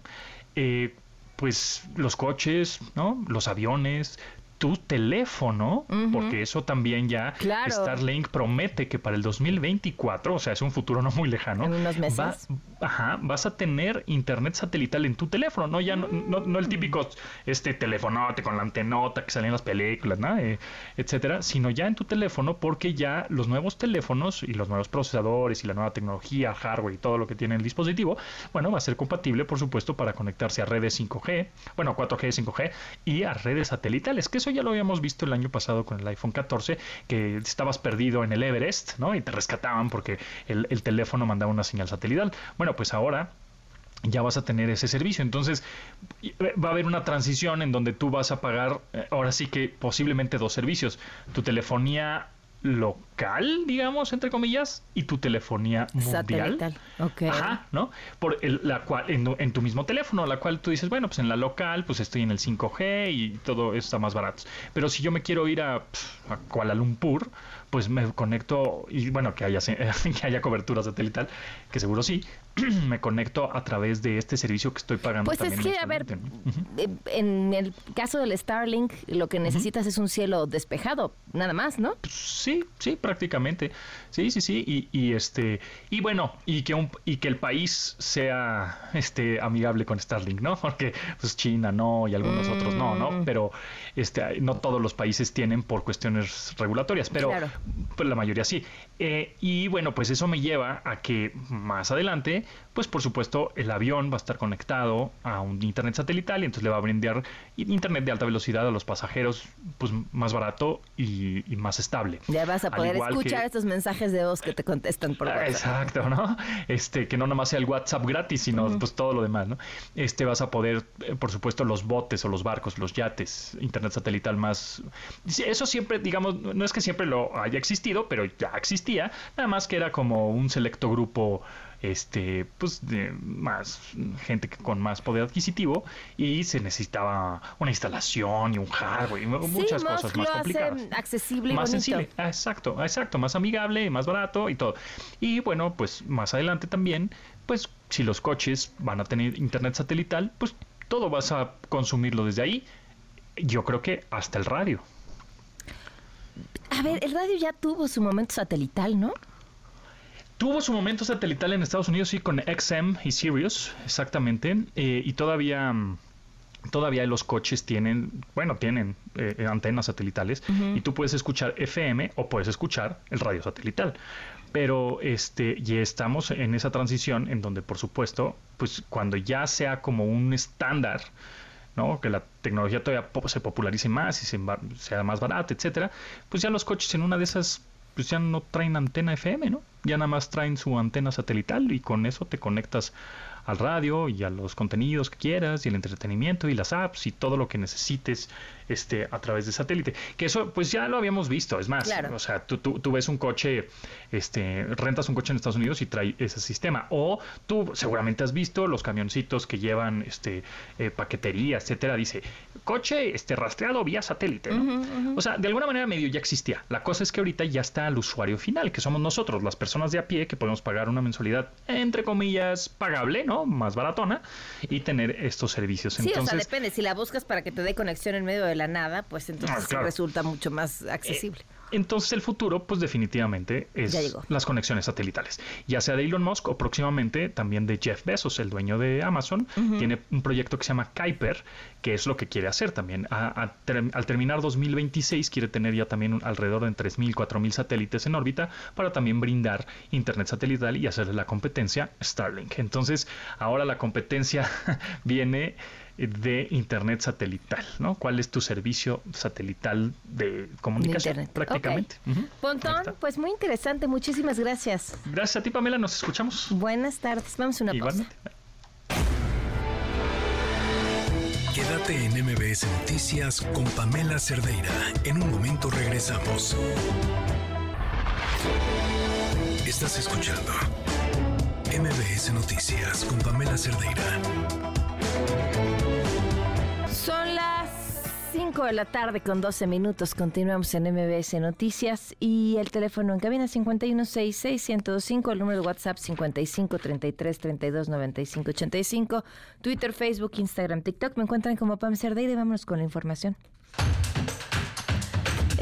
eh, pues los coches, ¿no? Los aviones, tu teléfono, porque eso también ya Starlink promete que para el 2024, o sea, es un futuro no muy lejano, en unos meses. ajá, vas a tener internet satelital en tu teléfono, no ya no, no, el típico este telefonote con la antenota que sale en las películas, ¿no? Eh, etcétera, sino ya en tu teléfono porque ya los nuevos teléfonos y los nuevos procesadores y la nueva tecnología, hardware y todo lo que tiene el dispositivo, bueno, va a ser compatible, por supuesto, para conectarse a redes 5G, bueno, 4G, 5G y a redes satelitales, que eso ya lo habíamos visto el año pasado con el iPhone 14, que estabas perdido en el Everest, ¿no? Y te rescataban porque el, teléfono mandaba una señal satelital. Bueno, pues ahora ya vas a tener ese servicio. Entonces, va a haber una transición en donde tú vas a pagar, eh, ahora sí que posiblemente dos servicios. Tu telefonía local, digamos, entre comillas, y tu telefonía mundial. Okay. Ajá, ¿no? Por la cual, en, tu mismo teléfono, la cual tú dices, bueno, pues en la local, pues estoy en el 5G y todo está más barato. Pero si yo me quiero ir a, a Kuala Lumpur, pues me conecto y bueno, que haya, que haya cobertura satelital, que seguro sí, me conecto a través de este servicio que estoy pagando. Pues es que, a ver, eh, en el caso del Starlink, lo que necesitas es un cielo despejado, nada más, ¿no? Sí, sí, prácticamente. Sí, sí, sí. Y, y este, y bueno, y que un, y que el país sea este amigable con Starlink, ¿no? Porque pues China no, y algunos otros no, ¿no? Mm. Pero este, no todos los países tienen por cuestiones regulatorias, pero pues, la mayoría sí. Eh, y bueno, pues eso me lleva a que más adelante, pues por supuesto, el avión va a estar conectado a un internet satelital y entonces le va a brindar internet de alta velocidad a los pasajeros, pues más barato y, más estable. Ya vas a poder escuchar estos mensajes de voz que te contestan por WhatsApp. Exacto, ¿no? Este, que no nomás sea el WhatsApp gratis, sino pues todo lo demás, ¿no? Este vas a poder, eh, por supuesto, los botes o los barcos, los yates, internet satelital más. Eso siempre, digamos, no es que siempre lo haya existido, pero ya existía, nada más que era como un selecto grupo este pues de más gente con más poder adquisitivo y se necesitaba una instalación y un hardware y muchas cosas más complicadas. accesible y más bonito. sensible exacto exacto más amigable más barato y todo. Y bueno pues más adelante también pues si los coches van a tener internet satelital pues todo vas a consumirlo desde ahí yo creo que hasta el radio A ver, el radio ya tuvo su momento satelital, ¿no? Tuvo su momento satelital en Estados Unidos, sí, con XM y Sirius, exactamente. Eh, y todavía todavía los coches tienen, bueno, tienen eh, antenas satelitales y tú puedes escuchar FM o puedes escuchar el radio satelital. Pero este, ya estamos en esa transición en donde, por supuesto, pues cuando ya sea como un estándar, ¿no? que la tecnología todavía se popularice más y sea más barata, etcétera, pues ya los coches en una de esas pues ya no traen antena FM, ¿no? Ya nada más traen su antena satelital y con eso te conectas al radio y a los contenidos que quieras y el entretenimiento y las apps y todo lo que necesites este, a través de satélite. Que eso, pues ya lo habíamos visto, es más, o sea, tú, tú, ves un coche, este, rentas un coche en Estados Unidos y trae ese sistema. O tú seguramente has visto los camioncitos que llevan este, eh, paquetería, etcétera, dice, coche este, rastreado vía satélite, O sea, de alguna manera medio ya existía. La cosa es que ahorita ya está al usuario final, que somos nosotros, las personas de a pie, que podemos pagar una mensualidad, entre comillas, pagable, ¿no? Más baratona, y tener estos servicios. Sí, o sea, depende. Si la buscas para que te dé conexión en medio de la nada, pues entonces ah, resulta mucho más accesible. Eh, entonces el futuro, pues definitivamente es las conexiones satelitales, ya sea de Elon Musk o próximamente también de Jeff Bezos, el dueño de Amazon, tiene un proyecto que se llama Kuiper, que es lo que quiere hacer también. al terminar 2026 quiere tener ya también alrededor de 3.000, 4.000 satélites en órbita para también brindar internet satelital y hacerle la competencia Starlink. Entonces ahora la competencia viene de Internet satelital, ¿no? ¿Cuál es tu servicio satelital de comunicación? prácticamente. Pontón, pues muy interesante, muchísimas gracias. Gracias a ti, Pamela, nos escuchamos. Buenas tardes, vamos a una Igualmente. Quédate en MBS Noticias con Pamela Cerdeira. En un momento regresamos. Estás escuchando MBS Noticias con Pamela Cerdeira. Son las 5 de la tarde con 12 minutos. Continuamos en MBS Noticias y el teléfono en cabina 5166125, el número de WhatsApp 5533329585, Twitter, Facebook, Instagram, TikTok. Me encuentran como Pam Cerdeira vámonos con la información.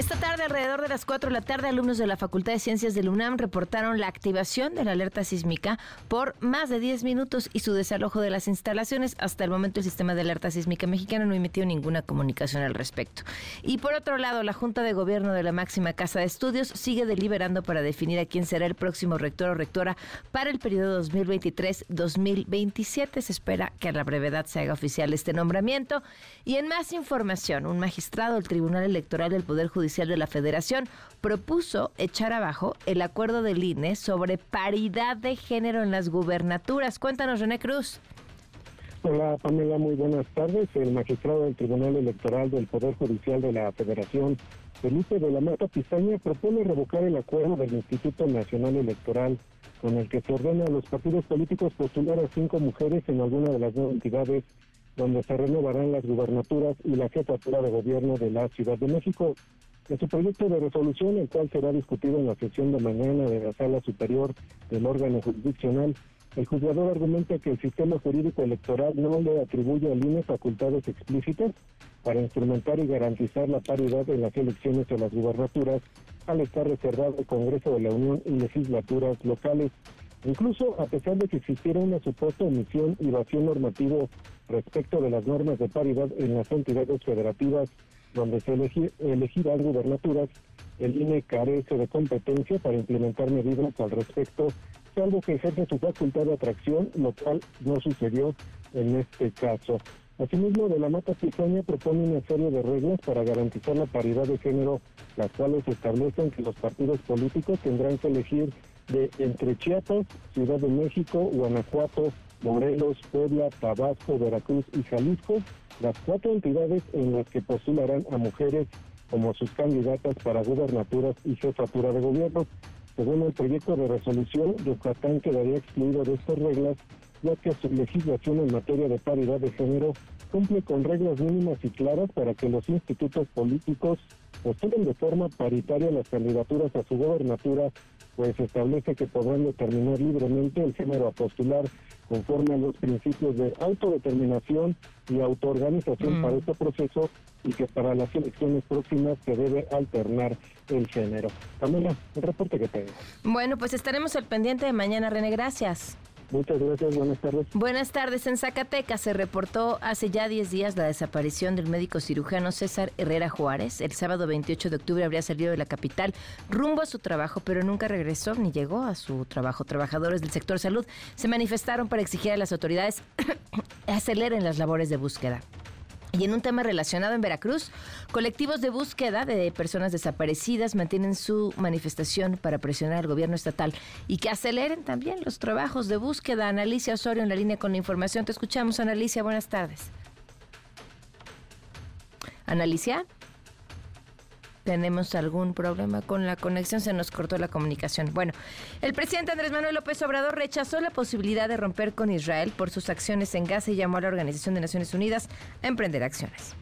Esta tarde, alrededor de las 4 de la tarde, alumnos de la Facultad de Ciencias del UNAM reportaron la activación de la alerta sísmica por más de 10 minutos y su desalojo de las instalaciones. Hasta el momento, el sistema de alerta sísmica mexicano no emitió ninguna comunicación al respecto. Y por otro lado, la Junta de Gobierno de la máxima Casa de Estudios sigue deliberando para definir a quién será el próximo rector o rectora para el periodo 2023-2027. Se espera que a la brevedad se haga oficial este nombramiento. Y en más información, un magistrado del Tribunal Electoral del Poder Judicial de la Federación propuso echar abajo el acuerdo del INE sobre paridad de género en las gubernaturas. Cuéntanos, René Cruz. Hola Pamela, muy buenas tardes. El magistrado del Tribunal Electoral del Poder Judicial de la Federación, Felipe de la Mata Pizaña, propone revocar el acuerdo del Instituto Nacional Electoral con el que se ordena a los partidos políticos postular a cinco mujeres en alguna de las nueve entidades donde se renovarán las gubernaturas y la jefatura de gobierno de la Ciudad de México. En su proyecto de resolución, el cual será discutido en la sesión de mañana de la Sala Superior del órgano jurisdiccional, el juzgador argumenta que el sistema jurídico electoral no le atribuye al INE facultades explícitas para instrumentar y garantizar la paridad en las elecciones de las gubernaturas al estar reservado el Congreso de la Unión y legislaturas locales. Incluso a pesar de que existiera una supuesta omisión y vacío normativo respecto de las normas de paridad en las entidades federativas donde se elegirán gubernaturas, el INE carece de competencia para implementar medidas al respecto, salvo que ejerce su facultad de atracción, lo cual no sucedió en este caso. Asimismo, de la Mata Cizaña propone una serie de reglas para garantizar la paridad de género, las cuales establecen que los partidos políticos tendrán que elegir de entre Chiapas, Ciudad de México, Guanajuato, Morelos, Puebla, Tabasco, Veracruz y Jalisco, las cuatro entidades en las que postularán a mujeres como sus candidatas para gubernaturas y jefatura de gobierno. Según el proyecto de resolución, Yucatán quedaría excluido de estas reglas, ya que su legislación en materia de paridad de género cumple con reglas mínimas y claras para que los institutos políticos postulen de forma paritaria las candidaturas a su gobernatura, pues establece que podrán determinar libremente el género a postular conforme a los principios de autodeterminación y autoorganización Mm. para este proceso y que para las elecciones próximas se debe alternar el género. Camila, el reporte que tengo. Bueno, pues estaremos al pendiente de mañana, René. Gracias. Muchas gracias, buenas tardes. Buenas tardes. En Zacatecas se reportó hace ya 10 días la desaparición del médico cirujano César Herrera Juárez. El sábado 28 de octubre habría salido de la capital rumbo a su trabajo, pero nunca regresó ni llegó a su trabajo. Trabajadores del sector salud se manifestaron para exigir a las autoridades aceleren las labores de búsqueda. Y en un tema relacionado en Veracruz, colectivos de búsqueda de personas desaparecidas mantienen su manifestación para presionar al gobierno estatal y que aceleren también los trabajos de búsqueda. Analicia Osorio en la línea con la información. Te escuchamos, Analicia. Buenas tardes. Analicia. ¿Tenemos algún problema con la conexión? Se nos cortó la comunicación. Bueno, el presidente Andrés Manuel López Obrador rechazó la posibilidad de romper con Israel por sus acciones en Gaza y llamó a la Organización de Naciones Unidas a emprender acciones.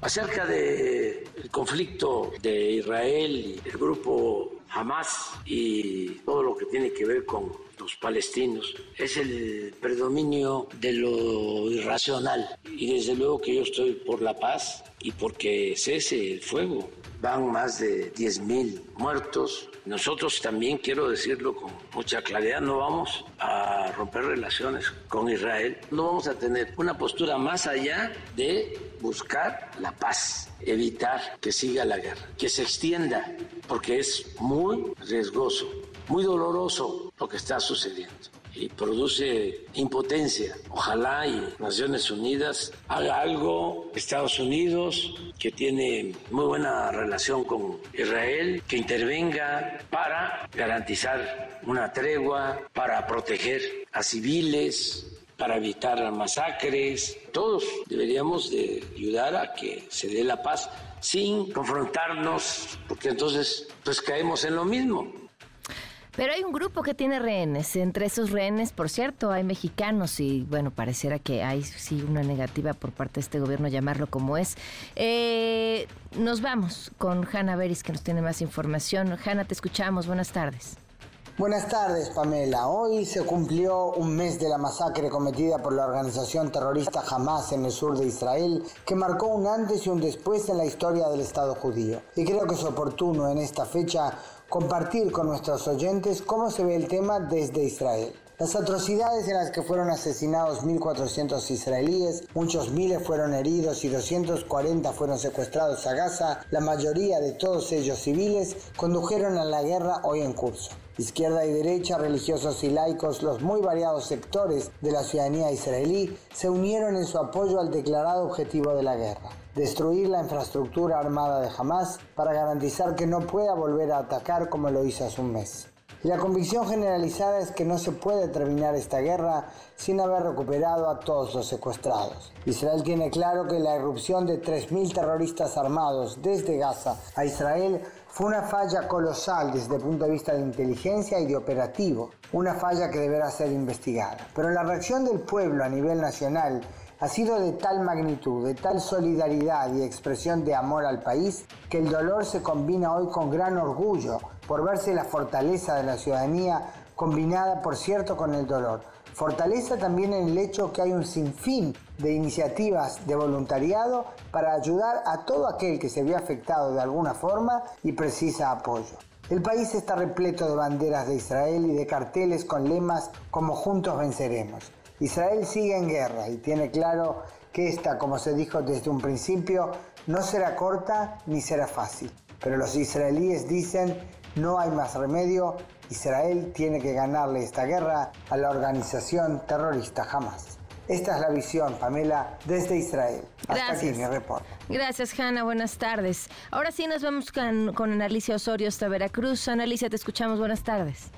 Acerca del conflicto de Israel y el grupo Hamas y todo lo que tiene que ver con los palestinos, es el predominio de lo irracional. Y desde luego que yo estoy por la paz y porque cese el fuego. Van más de 10.000 muertos. Nosotros también, quiero decirlo con mucha claridad, no vamos a romper relaciones con Israel. No vamos a tener una postura más allá de buscar la paz, evitar que siga la guerra, que se extienda, porque es muy riesgoso, muy doloroso lo que está sucediendo y produce impotencia. Ojalá y Naciones Unidas haga algo, Estados Unidos, que tiene muy buena relación con Israel, que intervenga para garantizar una tregua, para proteger a civiles, para evitar masacres. Todos deberíamos de ayudar a que se dé la paz sin confrontarnos, porque entonces pues caemos en lo mismo. Pero hay un grupo que tiene rehenes. Entre esos rehenes, por cierto, hay mexicanos y bueno, pareciera que hay sí una negativa por parte de este gobierno llamarlo como es. Eh, nos vamos con Hanna Beris que nos tiene más información. Hanna, te escuchamos. Buenas tardes. Buenas tardes, Pamela. Hoy se cumplió un mes de la masacre cometida por la organización terrorista Hamas en el sur de Israel, que marcó un antes y un después en la historia del Estado judío. Y creo que es oportuno en esta fecha compartir con nuestros oyentes cómo se ve el tema desde Israel. Las atrocidades en las que fueron asesinados 1.400 israelíes, muchos miles fueron heridos y 240 fueron secuestrados a Gaza, la mayoría de todos ellos civiles, condujeron a la guerra hoy en curso. Izquierda y derecha, religiosos y laicos, los muy variados sectores de la ciudadanía israelí se unieron en su apoyo al declarado objetivo de la guerra destruir la infraestructura armada de Hamas para garantizar que no pueda volver a atacar como lo hizo hace un mes. La convicción generalizada es que no se puede terminar esta guerra sin haber recuperado a todos los secuestrados. Israel tiene claro que la irrupción de 3.000 terroristas armados desde Gaza a Israel fue una falla colosal desde el punto de vista de inteligencia y de operativo, una falla que deberá ser investigada. Pero la reacción del pueblo a nivel nacional ha sido de tal magnitud, de tal solidaridad y expresión de amor al país, que el dolor se combina hoy con gran orgullo por verse la fortaleza de la ciudadanía combinada, por cierto, con el dolor. Fortaleza también en el hecho que hay un sinfín de iniciativas de voluntariado para ayudar a todo aquel que se ve afectado de alguna forma y precisa apoyo. El país está repleto de banderas de Israel y de carteles con lemas como Juntos venceremos. Israel sigue en guerra y tiene claro que esta, como se dijo desde un principio, no será corta ni será fácil. Pero los israelíes dicen no hay más remedio, Israel tiene que ganarle esta guerra a la organización terrorista Hamas. Esta es la visión, Pamela, desde Israel. Hasta Gracias. aquí mi reporte. Gracias, Hanna. Buenas tardes. Ahora sí nos vamos con, con Analicia Osorio hasta Veracruz. Analicia, te escuchamos. Buenas tardes.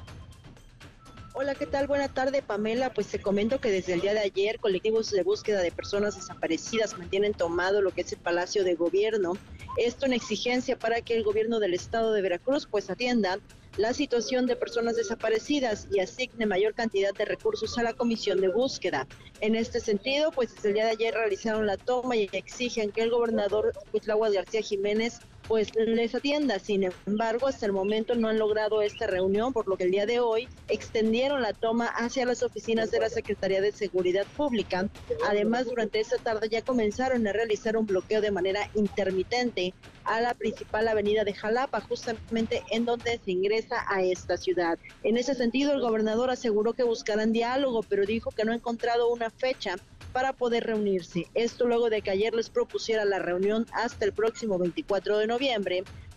Hola, ¿qué tal? Buena tarde, Pamela. Pues te comento que desde el día de ayer colectivos de búsqueda de personas desaparecidas mantienen tomado lo que es el Palacio de Gobierno. Esto en exigencia para que el gobierno del estado de Veracruz pues atienda la situación de personas desaparecidas y asigne mayor cantidad de recursos a la comisión de búsqueda. En este sentido, pues desde el día de ayer realizaron la toma y exigen que el gobernador Cuitláhuac García Jiménez pues les atienda. Sin embargo, hasta el momento no han logrado esta reunión, por lo que el día de hoy extendieron la toma hacia las oficinas de la Secretaría de Seguridad Pública. Además, durante esta tarde ya comenzaron a realizar un bloqueo de manera intermitente a la principal avenida de Jalapa, justamente en donde se ingresa a esta ciudad. En ese sentido, el gobernador aseguró que buscarán diálogo, pero dijo que no ha encontrado una fecha para poder reunirse. Esto luego de que ayer les propusiera la reunión hasta el próximo 24 de noviembre,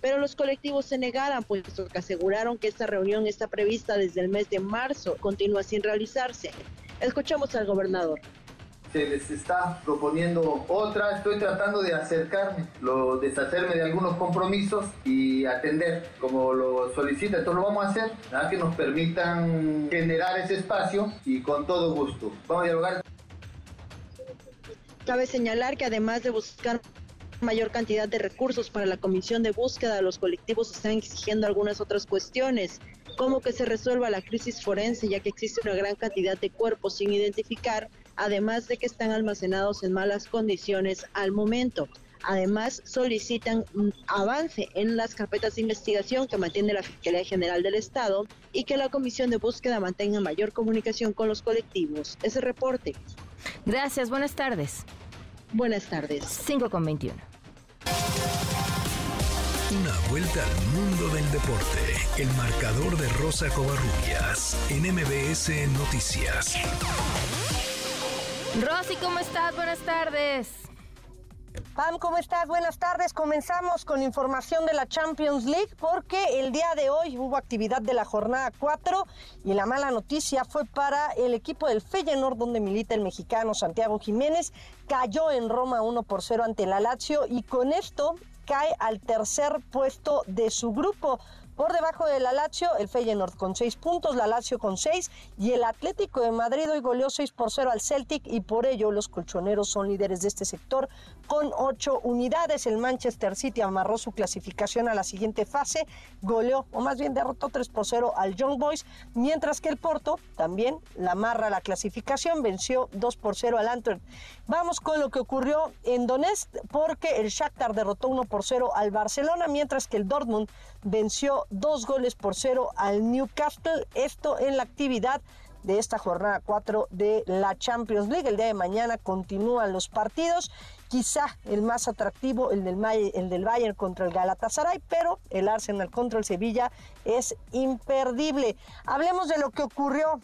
pero los colectivos se negaran, puesto que aseguraron que esta reunión está prevista desde el mes de marzo, continúa sin realizarse. Escuchamos al gobernador se les está proponiendo otra, estoy tratando de acercarme, lo, deshacerme de algunos compromisos y atender como lo solicita, entonces lo vamos a hacer, nada que nos permitan generar ese espacio y con todo gusto. Vamos a dialogar. Cabe señalar que además de buscar mayor cantidad de recursos para la comisión de búsqueda, los colectivos están exigiendo algunas otras cuestiones, como que se resuelva la crisis forense, ya que existe una gran cantidad de cuerpos sin identificar, además de que están almacenados en malas condiciones al momento. Además, solicitan avance en las carpetas de investigación que mantiene la Fiscalía General del Estado y que la Comisión de Búsqueda mantenga mayor comunicación con los colectivos. Ese reporte. Gracias, buenas tardes. Buenas tardes. 5 con 21. Una vuelta al mundo del deporte. El marcador de Rosa Covarrubias en MBS Noticias. Rosy, ¿cómo estás? Buenas tardes. Pam, ¿cómo estás? Buenas tardes. Comenzamos con información de la Champions League porque el día de hoy hubo actividad de la jornada 4 y la mala noticia fue para el equipo del Feyenoord donde milita el mexicano Santiago Jiménez. Cayó en Roma 1 por 0 ante la Lazio y con esto cae al tercer puesto de su grupo. Por debajo de la Lazio, el Feyenoord con 6 puntos, la Lazio con 6 y el Atlético de Madrid hoy goleó 6 por 0 al Celtic y por ello los colchoneros son líderes de este sector con 8 unidades. El Manchester City amarró su clasificación a la siguiente fase, goleó o más bien derrotó 3 por 0 al Young Boys, mientras que el Porto también la amarra la clasificación, venció 2 por 0 al Antwerp. Vamos con lo que ocurrió en Donetsk porque el Shakhtar derrotó 1 por 0 al Barcelona, mientras que el Dortmund venció dos goles por cero al Newcastle. Esto en la actividad de esta jornada 4 de la Champions League. El día de mañana continúan los partidos. Quizá el más atractivo, el del, el del Bayern contra el Galatasaray, pero el Arsenal contra el Sevilla es imperdible. Hablemos de lo que ocurrió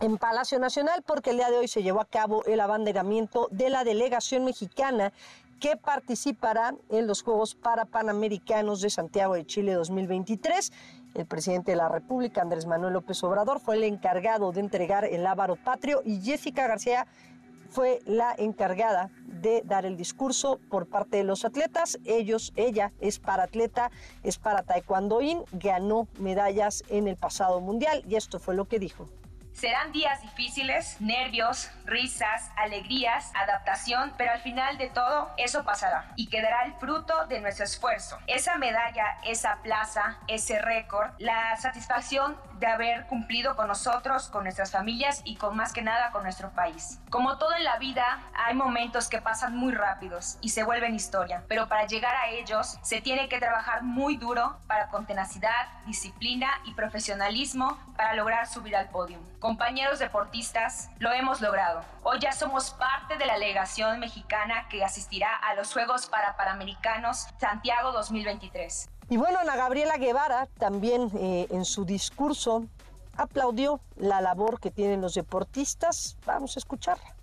en Palacio Nacional porque el día de hoy se llevó a cabo el abanderamiento de la delegación mexicana que participará en los Juegos Parapanamericanos de Santiago de Chile 2023. El presidente de la República, Andrés Manuel López Obrador, fue el encargado de entregar el ávaro patrio y Jessica García fue la encargada de dar el discurso por parte de los atletas. Ellos, ella es para atleta, es para taekwondoín, ganó medallas en el pasado mundial y esto fue lo que dijo. Serán días difíciles, nervios, risas, alegrías, adaptación, pero al final de todo eso pasará y quedará el fruto de nuestro esfuerzo. Esa medalla, esa plaza, ese récord, la satisfacción de haber cumplido con nosotros, con nuestras familias y con más que nada con nuestro país. Como todo en la vida, hay momentos que pasan muy rápidos y se vuelven historia, pero para llegar a ellos se tiene que trabajar muy duro para con tenacidad, disciplina y profesionalismo para lograr subir al podio. Compañeros deportistas, lo hemos logrado. Hoy ya somos parte de la delegación mexicana que asistirá a los Juegos para Panamericanos Santiago 2023. Y bueno, Ana Gabriela Guevara también eh, en su discurso aplaudió la labor que tienen los deportistas. Vamos a escucharla.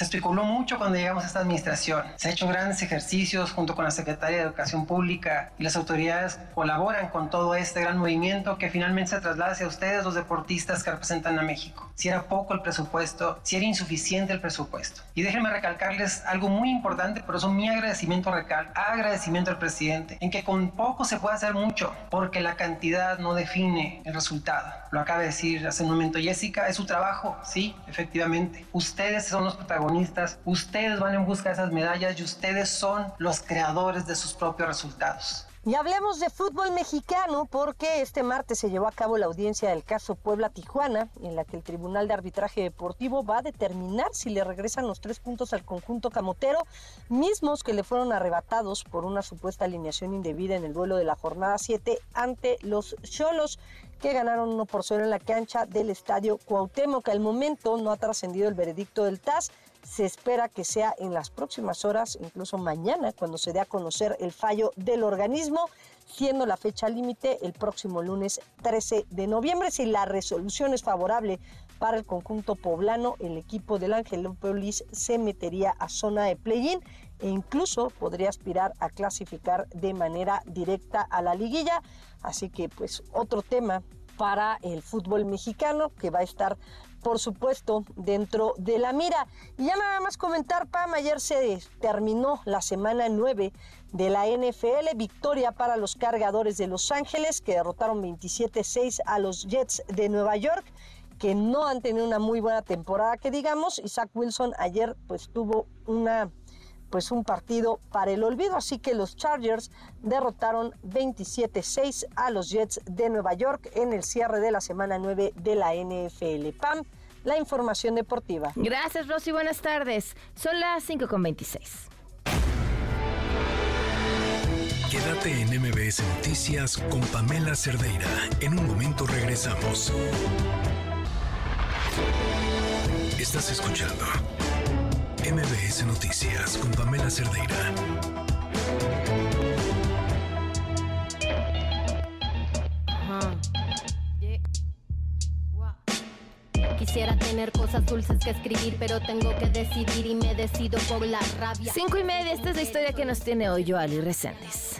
Se especuló mucho cuando llegamos a esta administración. Se han hecho grandes ejercicios junto con la Secretaría de Educación Pública y las autoridades colaboran con todo este gran movimiento que finalmente se traslada hacia ustedes, los deportistas que representan a México. Si era poco el presupuesto, si era insuficiente el presupuesto. Y déjenme recalcarles algo muy importante, por eso mi agradecimiento recal, agradecimiento al presidente, en que con poco se puede hacer mucho, porque la cantidad no define el resultado. Lo acaba de decir hace un momento Jessica, es su trabajo, sí, efectivamente. Ustedes son los protagonistas ustedes van en busca de esas medallas y ustedes son los creadores de sus propios resultados. Y hablemos de fútbol mexicano porque este martes se llevó a cabo la audiencia del caso Puebla-Tijuana, en la que el Tribunal de Arbitraje Deportivo va a determinar si le regresan los tres puntos al conjunto camotero, mismos que le fueron arrebatados por una supuesta alineación indebida en el duelo de la jornada 7 ante los Cholos que ganaron 1 por 0 en la cancha del estadio Cuauhtémoc. Al momento no ha trascendido el veredicto del TAS. Se espera que sea en las próximas horas, incluso mañana, cuando se dé a conocer el fallo del organismo, siendo la fecha límite el próximo lunes 13 de noviembre. Si la resolución es favorable para el conjunto poblano, el equipo del Angelópolis se metería a zona de play-in e incluso podría aspirar a clasificar de manera directa a la liguilla. Así que pues otro tema para el fútbol mexicano que va a estar por supuesto dentro de la mira. Y ya nada más comentar, Pam, ayer se terminó la semana 9 de la NFL, victoria para los cargadores de Los Ángeles que derrotaron 27-6 a los Jets de Nueva York que no han tenido una muy buena temporada que digamos. Isaac Wilson ayer pues tuvo una pues un partido para el olvido. Así que los Chargers derrotaron 27-6 a los Jets de Nueva York en el cierre de la semana 9 de la NFL. PAM, la información deportiva. Gracias, Rosy. Buenas tardes. Son las 5.26. Quédate en MBS Noticias con Pamela Cerdeira. En un momento regresamos. Estás escuchando MBS Noticias con Pamela Cerdeira. Quisiera tener cosas dulces que escribir, pero tengo que decidir y me decido por la rabia. Cinco y media, esta es la historia que nos tiene hoy Joali Reséndiz.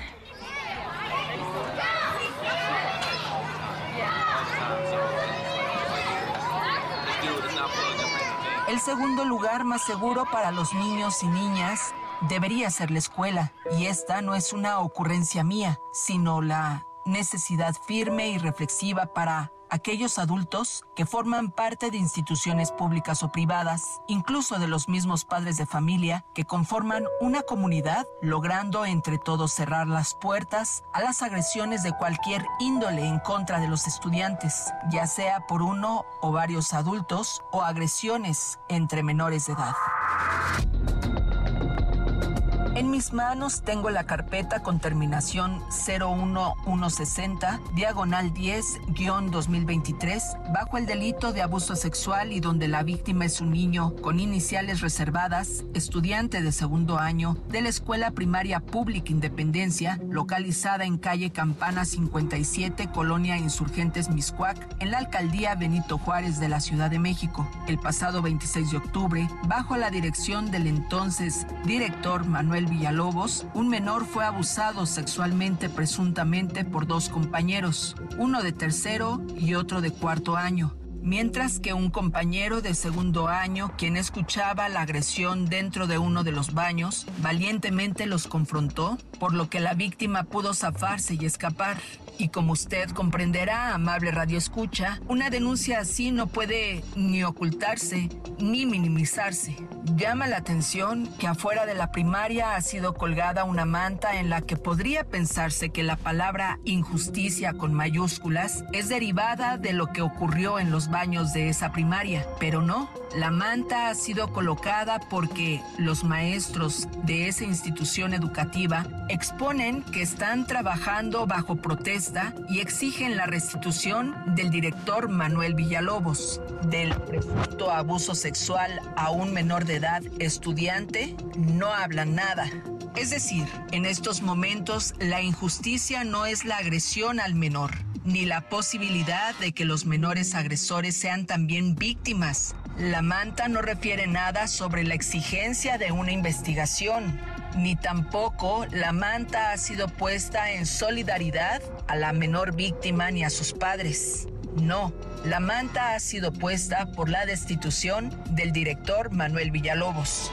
El segundo lugar más seguro para los niños y niñas debería ser la escuela. Y esta no es una ocurrencia mía, sino la necesidad firme y reflexiva para aquellos adultos que forman parte de instituciones públicas o privadas, incluso de los mismos padres de familia que conforman una comunidad, logrando entre todos cerrar las puertas a las agresiones de cualquier índole en contra de los estudiantes, ya sea por uno o varios adultos o agresiones entre menores de edad. En mis manos tengo la carpeta con terminación 01160, diagonal 10-2023, bajo el delito de abuso sexual y donde la víctima es un niño con iniciales reservadas, estudiante de segundo año de la Escuela Primaria Pública Independencia, localizada en calle Campana 57, Colonia Insurgentes Miscuac, en la alcaldía Benito Juárez de la Ciudad de México, el pasado 26 de octubre, bajo la dirección del entonces director Manuel Villalobos, un menor fue abusado sexualmente presuntamente por dos compañeros, uno de tercero y otro de cuarto año mientras que un compañero de segundo año, quien escuchaba la agresión dentro de uno de los baños, valientemente los confrontó, por lo que la víctima pudo zafarse y escapar. Y como usted comprenderá, amable Radio Escucha, una denuncia así no puede ni ocultarse ni minimizarse. Llama la atención que afuera de la primaria ha sido colgada una manta en la que podría pensarse que la palabra injusticia con mayúsculas es derivada de lo que ocurrió en los baños de esa primaria, pero no. La manta ha sido colocada porque los maestros de esa institución educativa exponen que están trabajando bajo protesta y exigen la restitución del director Manuel Villalobos. Del presunto abuso sexual a un menor de edad estudiante no hablan nada. Es decir, en estos momentos la injusticia no es la agresión al menor, ni la posibilidad de que los menores agresores sean también víctimas. La manta no refiere nada sobre la exigencia de una investigación, ni tampoco la manta ha sido puesta en solidaridad a la menor víctima ni a sus padres. No, la manta ha sido puesta por la destitución del director Manuel Villalobos.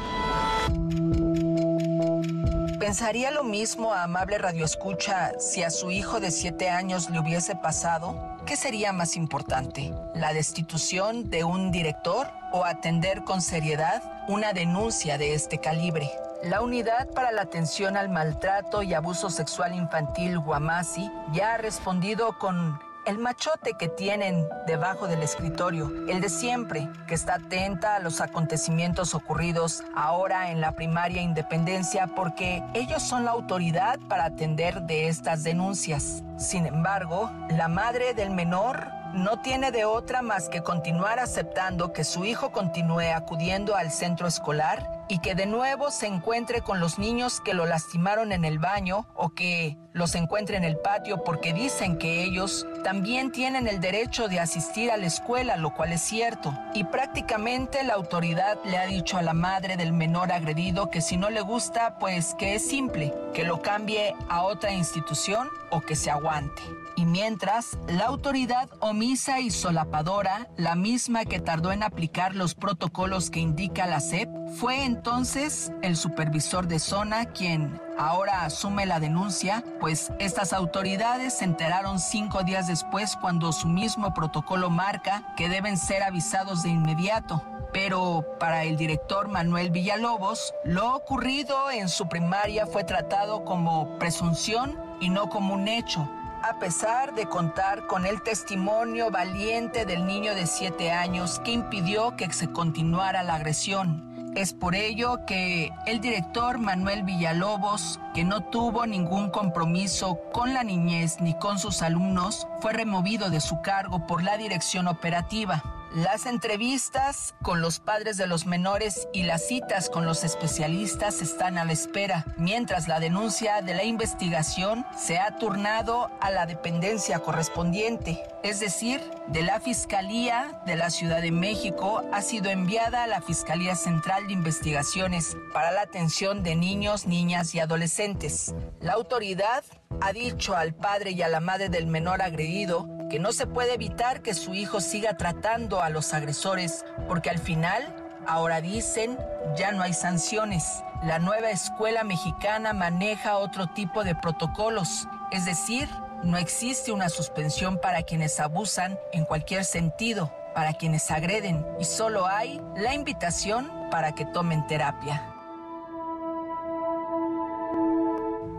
¿Pensaría lo mismo a amable radioescucha si a su hijo de siete años le hubiese pasado? ¿Qué sería más importante? ¿La destitución de un director o atender con seriedad una denuncia de este calibre? La Unidad para la Atención al Maltrato y Abuso Sexual Infantil Guamasi ya ha respondido con el machote que tienen debajo del escritorio, el de siempre, que está atenta a los acontecimientos ocurridos ahora en la primaria Independencia porque ellos son la autoridad para atender de estas denuncias. Sin embargo, la madre del menor no tiene de otra más que continuar aceptando que su hijo continúe acudiendo al centro escolar y que de nuevo se encuentre con los niños que lo lastimaron en el baño o que los encuentre en el patio porque dicen que ellos también tienen el derecho de asistir a la escuela, lo cual es cierto. Y prácticamente la autoridad le ha dicho a la madre del menor agredido que si no le gusta, pues que es simple, que lo cambie a otra institución o que se aguante. Y mientras, la autoridad omisa y solapadora, la misma que tardó en aplicar los protocolos que indica la SEP, fue entonces el supervisor de zona quien ahora asume la denuncia, pues estas autoridades se enteraron cinco días después cuando su mismo protocolo marca que deben ser avisados de inmediato. Pero para el director Manuel Villalobos, lo ocurrido en su primaria fue tratado como presunción y no como un hecho, a pesar de contar con el testimonio valiente del niño de 7 años que impidió que se continuara la agresión. Es por ello que el director Manuel Villalobos, que no tuvo ningún compromiso con la niñez ni con sus alumnos, fue removido de su cargo por la dirección operativa. Las entrevistas con los padres de los menores y las citas con los especialistas están a la espera, mientras la denuncia de la investigación se ha turnado a la dependencia correspondiente, es decir, de la Fiscalía de la Ciudad de México ha sido enviada a la Fiscalía Central de Investigaciones para la atención de niños, niñas y adolescentes. La autoridad ha dicho al padre y a la madre del menor agredido que no se puede evitar que su hijo siga tratando a los agresores, porque al final, ahora dicen, ya no hay sanciones. La nueva escuela mexicana maneja otro tipo de protocolos, es decir, no existe una suspensión para quienes abusan en cualquier sentido, para quienes agreden, y solo hay la invitación para que tomen terapia.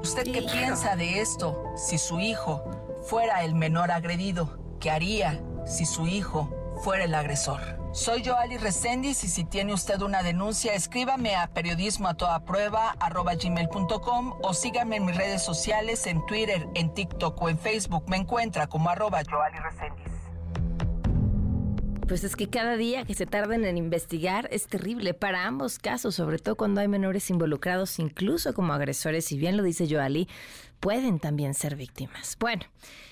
¿Usted qué piensa de esto? Si su hijo fuera el menor agredido, ¿qué haría si su hijo fuera el agresor? Soy Joali Reséndiz y si tiene usted una denuncia, escríbame a periodismo a toda prueba gmail.com o sígame en mis redes sociales en Twitter, en TikTok o en Facebook. Me encuentra como arroba Joali Pues es que cada día que se tarden en investigar es terrible para ambos casos, sobre todo cuando hay menores involucrados, incluso como agresores, si bien lo dice Joali, pueden también ser víctimas. Bueno,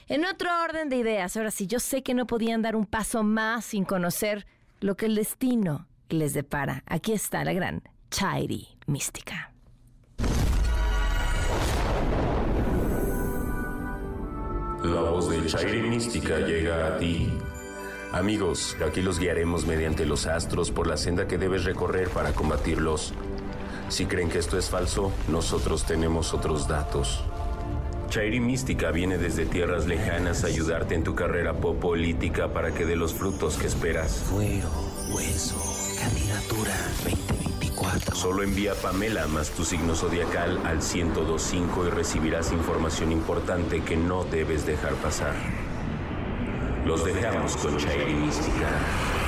en otro orden de ideas, ahora sí, yo sé que no podían dar un paso más sin conocer lo que el destino les depara. Aquí está la gran Chairi Mística. La voz de Chairi Mística llega a ti. Amigos, aquí los guiaremos mediante los astros por la senda que debes recorrer para combatirlos. Si creen que esto es falso, nosotros tenemos otros datos. Chairi Mística viene desde tierras lejanas a ayudarte en tu carrera política para que dé los frutos que esperas. Fuero, hueso, candidatura 2024. Solo envía Pamela más tu signo zodiacal al 1025 y recibirás información importante que no debes dejar pasar. Los dejamos con Chairi Mística.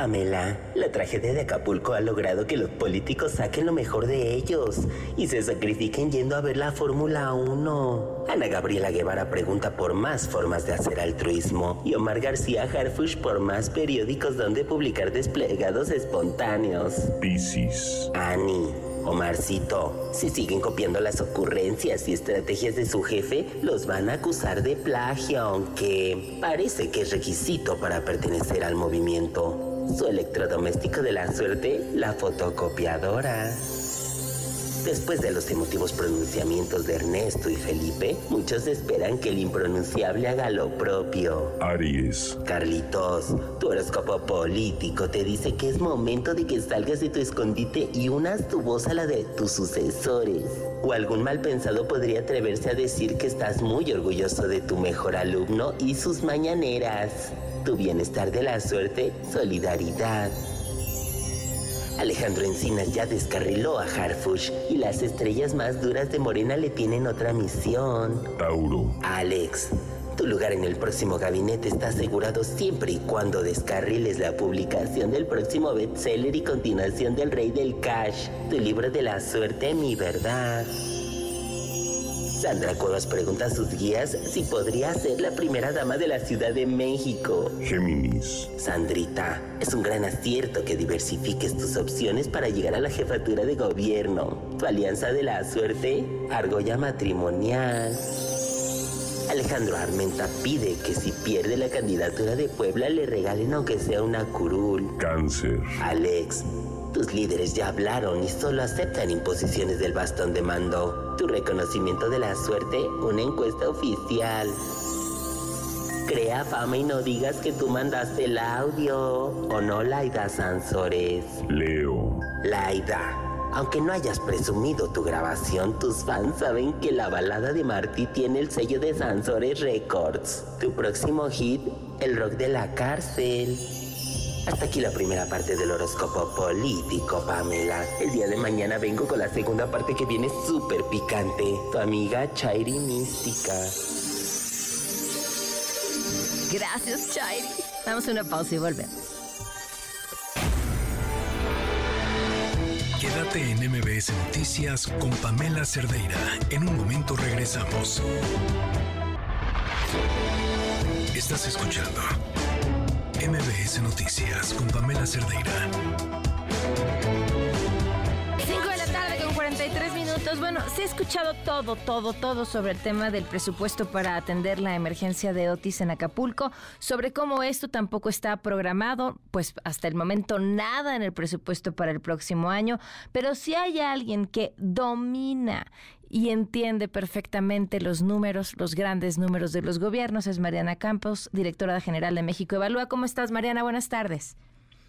Pamela, la tragedia de Acapulco ha logrado que los políticos saquen lo mejor de ellos y se sacrifiquen yendo a ver la Fórmula 1. Ana Gabriela Guevara pregunta por más formas de hacer altruismo y Omar García Harfush por más periódicos donde publicar desplegados espontáneos. Piscis. Ani, Omarcito, si siguen copiando las ocurrencias y estrategias de su jefe, los van a acusar de plagio, aunque parece que es requisito para pertenecer al movimiento. Su electrodoméstico de la suerte, la fotocopiadora. Después de los emotivos pronunciamientos de Ernesto y Felipe, muchos esperan que el impronunciable haga lo propio. Aries. Carlitos, tu horóscopo político te dice que es momento de que salgas de tu escondite y unas tu voz a la de tus sucesores. O algún mal pensado podría atreverse a decir que estás muy orgulloso de tu mejor alumno y sus mañaneras. Tu bienestar de la suerte, solidaridad. Alejandro Encinas ya descarriló a Harfush y las estrellas más duras de Morena le tienen otra misión. Tauro. Alex, tu lugar en el próximo gabinete está asegurado siempre y cuando descarriles la publicación del próximo bestseller y continuación del Rey del Cash, tu libro de la suerte, mi verdad. Sandra Cuevas pregunta a sus guías si podría ser la primera dama de la Ciudad de México. Géminis. Sandrita, es un gran acierto que diversifiques tus opciones para llegar a la jefatura de gobierno. Tu alianza de la suerte, argolla matrimonial. Alejandro Armenta pide que si pierde la candidatura de Puebla le regalen aunque sea una curul. Cáncer. Alex, tus líderes ya hablaron y solo aceptan imposiciones del bastón de mando. Tu reconocimiento de la suerte, una encuesta oficial. Crea fama y no digas que tú mandaste el audio. ¿O no, Laida Sansores? Leo. Laida, aunque no hayas presumido tu grabación, tus fans saben que la balada de Martí tiene el sello de Sansores Records. Tu próximo hit, el rock de la cárcel. Hasta aquí la primera parte del horóscopo político, Pamela. El día de mañana vengo con la segunda parte que viene súper picante. Tu amiga Chairi Mística. Gracias, Chairi. Damos una pausa y volvemos. Quédate en MBS Noticias con Pamela Cerdeira. En un momento regresamos. Estás escuchando MBS Noticias con Pamela Cerdeira. 5 de la tarde con 43 minutos. Bueno, se ha escuchado todo, todo, todo sobre el tema del presupuesto para atender la emergencia de Otis en Acapulco, sobre cómo esto tampoco está programado, pues hasta el momento nada en el presupuesto para el próximo año, pero si hay alguien que domina y entiende perfectamente los números, los grandes números de los gobiernos, es Mariana Campos, directora general de México Evalúa. ¿Cómo estás, Mariana? Buenas tardes.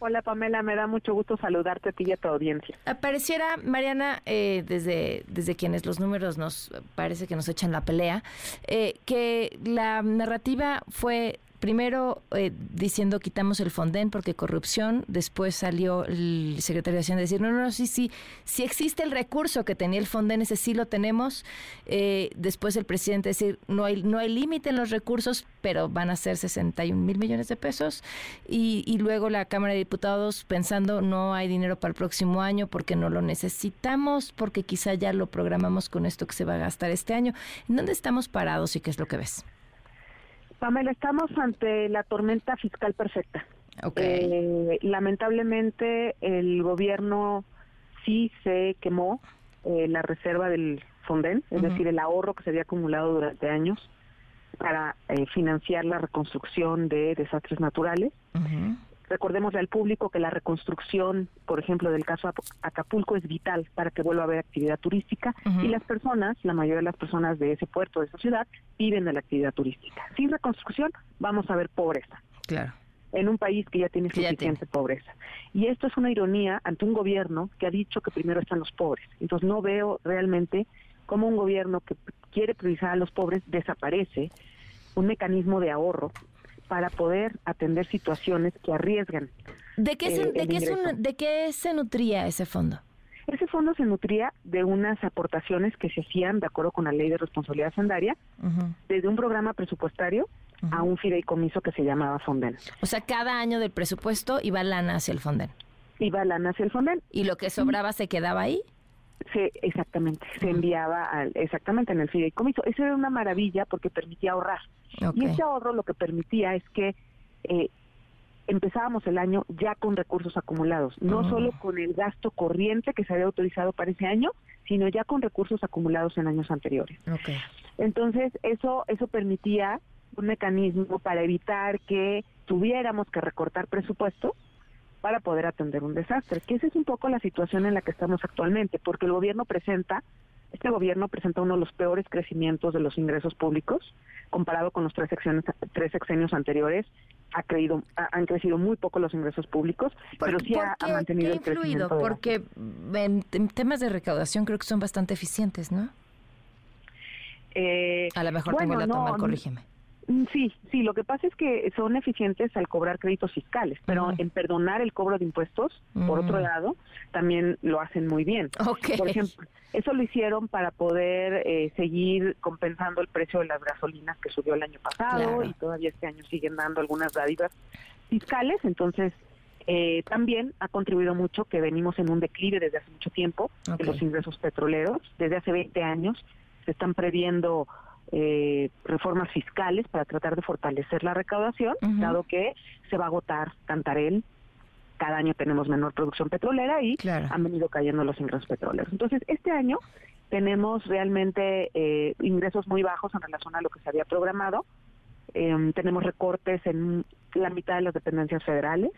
Hola Pamela, me da mucho gusto saludarte a ti y a tu audiencia. Pareciera, Mariana, eh, desde, desde quienes los números nos parece que nos echan la pelea, eh, que la narrativa fue primero eh, diciendo quitamos el Fonden porque corrupción, después salió el secretario de Hacienda a decir, no, no, no, sí, sí, sí existe el recurso que tenía el Fonden, ese sí lo tenemos, eh, después el presidente decir, no hay, no hay límite en los recursos, pero van a ser 61 mil millones de pesos, y, y luego la Cámara de Diputados pensando, no hay dinero para el próximo año porque no lo necesitamos, porque quizá ya lo programamos con esto que se va a gastar este año. ¿En dónde estamos parados y qué es lo que ves? Pamela, estamos ante la tormenta fiscal perfecta. Eh, lamentablemente el gobierno sí se quemó eh, la reserva del Fonden, es decir, el ahorro que se había acumulado durante años para eh, financiar la reconstrucción de desastres naturales. Recordemos al público que la reconstrucción, por ejemplo, del caso Ap- Acapulco es vital para que vuelva a haber actividad turística y las personas, la mayoría de las personas de ese puerto, de esa ciudad, viven de la actividad turística. Sin reconstrucción vamos a ver pobreza Claro. en un país que ya tiene Que ya suficiente pobreza. Y esto es una ironía ante un gobierno que ha dicho que primero están los pobres. Entonces no veo realmente cómo un gobierno que quiere priorizar a los pobres desaparece un mecanismo de ahorro para poder atender situaciones que arriesgan. ¿De qué, se, eh, de el qué es un- ingreso. ¿De qué se nutría ese fondo? Ese fondo se nutría de unas aportaciones que se hacían de acuerdo con la ley de responsabilidad hacendaria, desde un programa presupuestario a un fideicomiso que se llamaba Fonden. O sea, cada año del presupuesto iba lana hacia el Fonden. Iba lana hacia el Fonden. ¿Y lo que sobraba se quedaba ahí? Se, exactamente, se enviaba al- exactamente en el fideicomiso. Eso era una maravilla porque permitía ahorrar. Y ese ahorro lo que permitía es que eh, empezábamos el año ya con recursos acumulados, no Ah. solo con el gasto corriente que se había autorizado para ese año, sino ya con recursos acumulados en años anteriores. Entonces, eso, eso permitía un mecanismo para evitar que tuviéramos que recortar presupuesto para poder atender un desastre, que esa es un poco la situación en la que estamos actualmente, porque el gobierno presenta, este gobierno presenta uno de los peores crecimientos de los ingresos públicos, comparado con los tres sexenios, tres sexenios anteriores, ha creído, han crecido muy poco los ingresos públicos, pero sí ha, mantenido el crecimiento. Porque en, temas de recaudación creo que son bastante eficientes, ¿no? Eh, a lo mejor tengo la toma, corrígeme. Mm, sí, sí, lo que pasa es que son eficientes al cobrar créditos fiscales, pero en perdonar el cobro de impuestos, por otro lado, también lo hacen muy bien. Por ejemplo, eso lo hicieron para poder eh, seguir compensando el precio de las gasolinas que subió el año pasado y todavía este año siguen dando algunas dádivas fiscales, entonces eh, también ha contribuido mucho que venimos en un declive desde hace mucho tiempo de los ingresos petroleros, desde hace 20 años se están previendo eh, reformas fiscales para tratar de fortalecer la recaudación, dado que se va a agotar Cantarel, cada año tenemos menor producción petrolera y han venido cayendo los ingresos petroleros. Entonces, este año tenemos realmente eh, ingresos muy bajos en relación a lo que se había programado. Em, tenemos recortes en la mitad de las dependencias federales.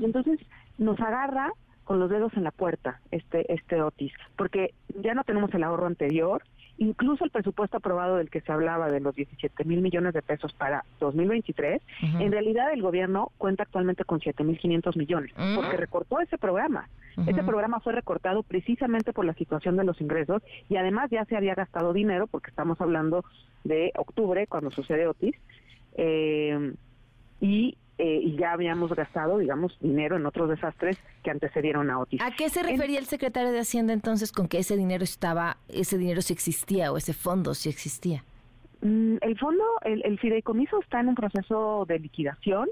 Y entonces nos agarra con los dedos en la puerta este, este Otis, porque ya no tenemos el ahorro anterior, incluso el presupuesto aprobado del que se hablaba de los 17 mil millones de pesos para 2023, en realidad el gobierno cuenta actualmente con 7 mil 500 millones, porque recortó ese programa. Ese programa fue recortado precisamente por la situación de los ingresos y además ya se había gastado dinero, porque estamos hablando de octubre, cuando sucede Otis, eh, y eh, y ya habíamos gastado, digamos, dinero en otros desastres que antecedieron a Otis. ¿A qué se refería el secretario de Hacienda entonces con que ese dinero estaba, ese dinero sí existía o ese fondo sí existía? Mm, el fondo, el, el fideicomiso está en un proceso de liquidación,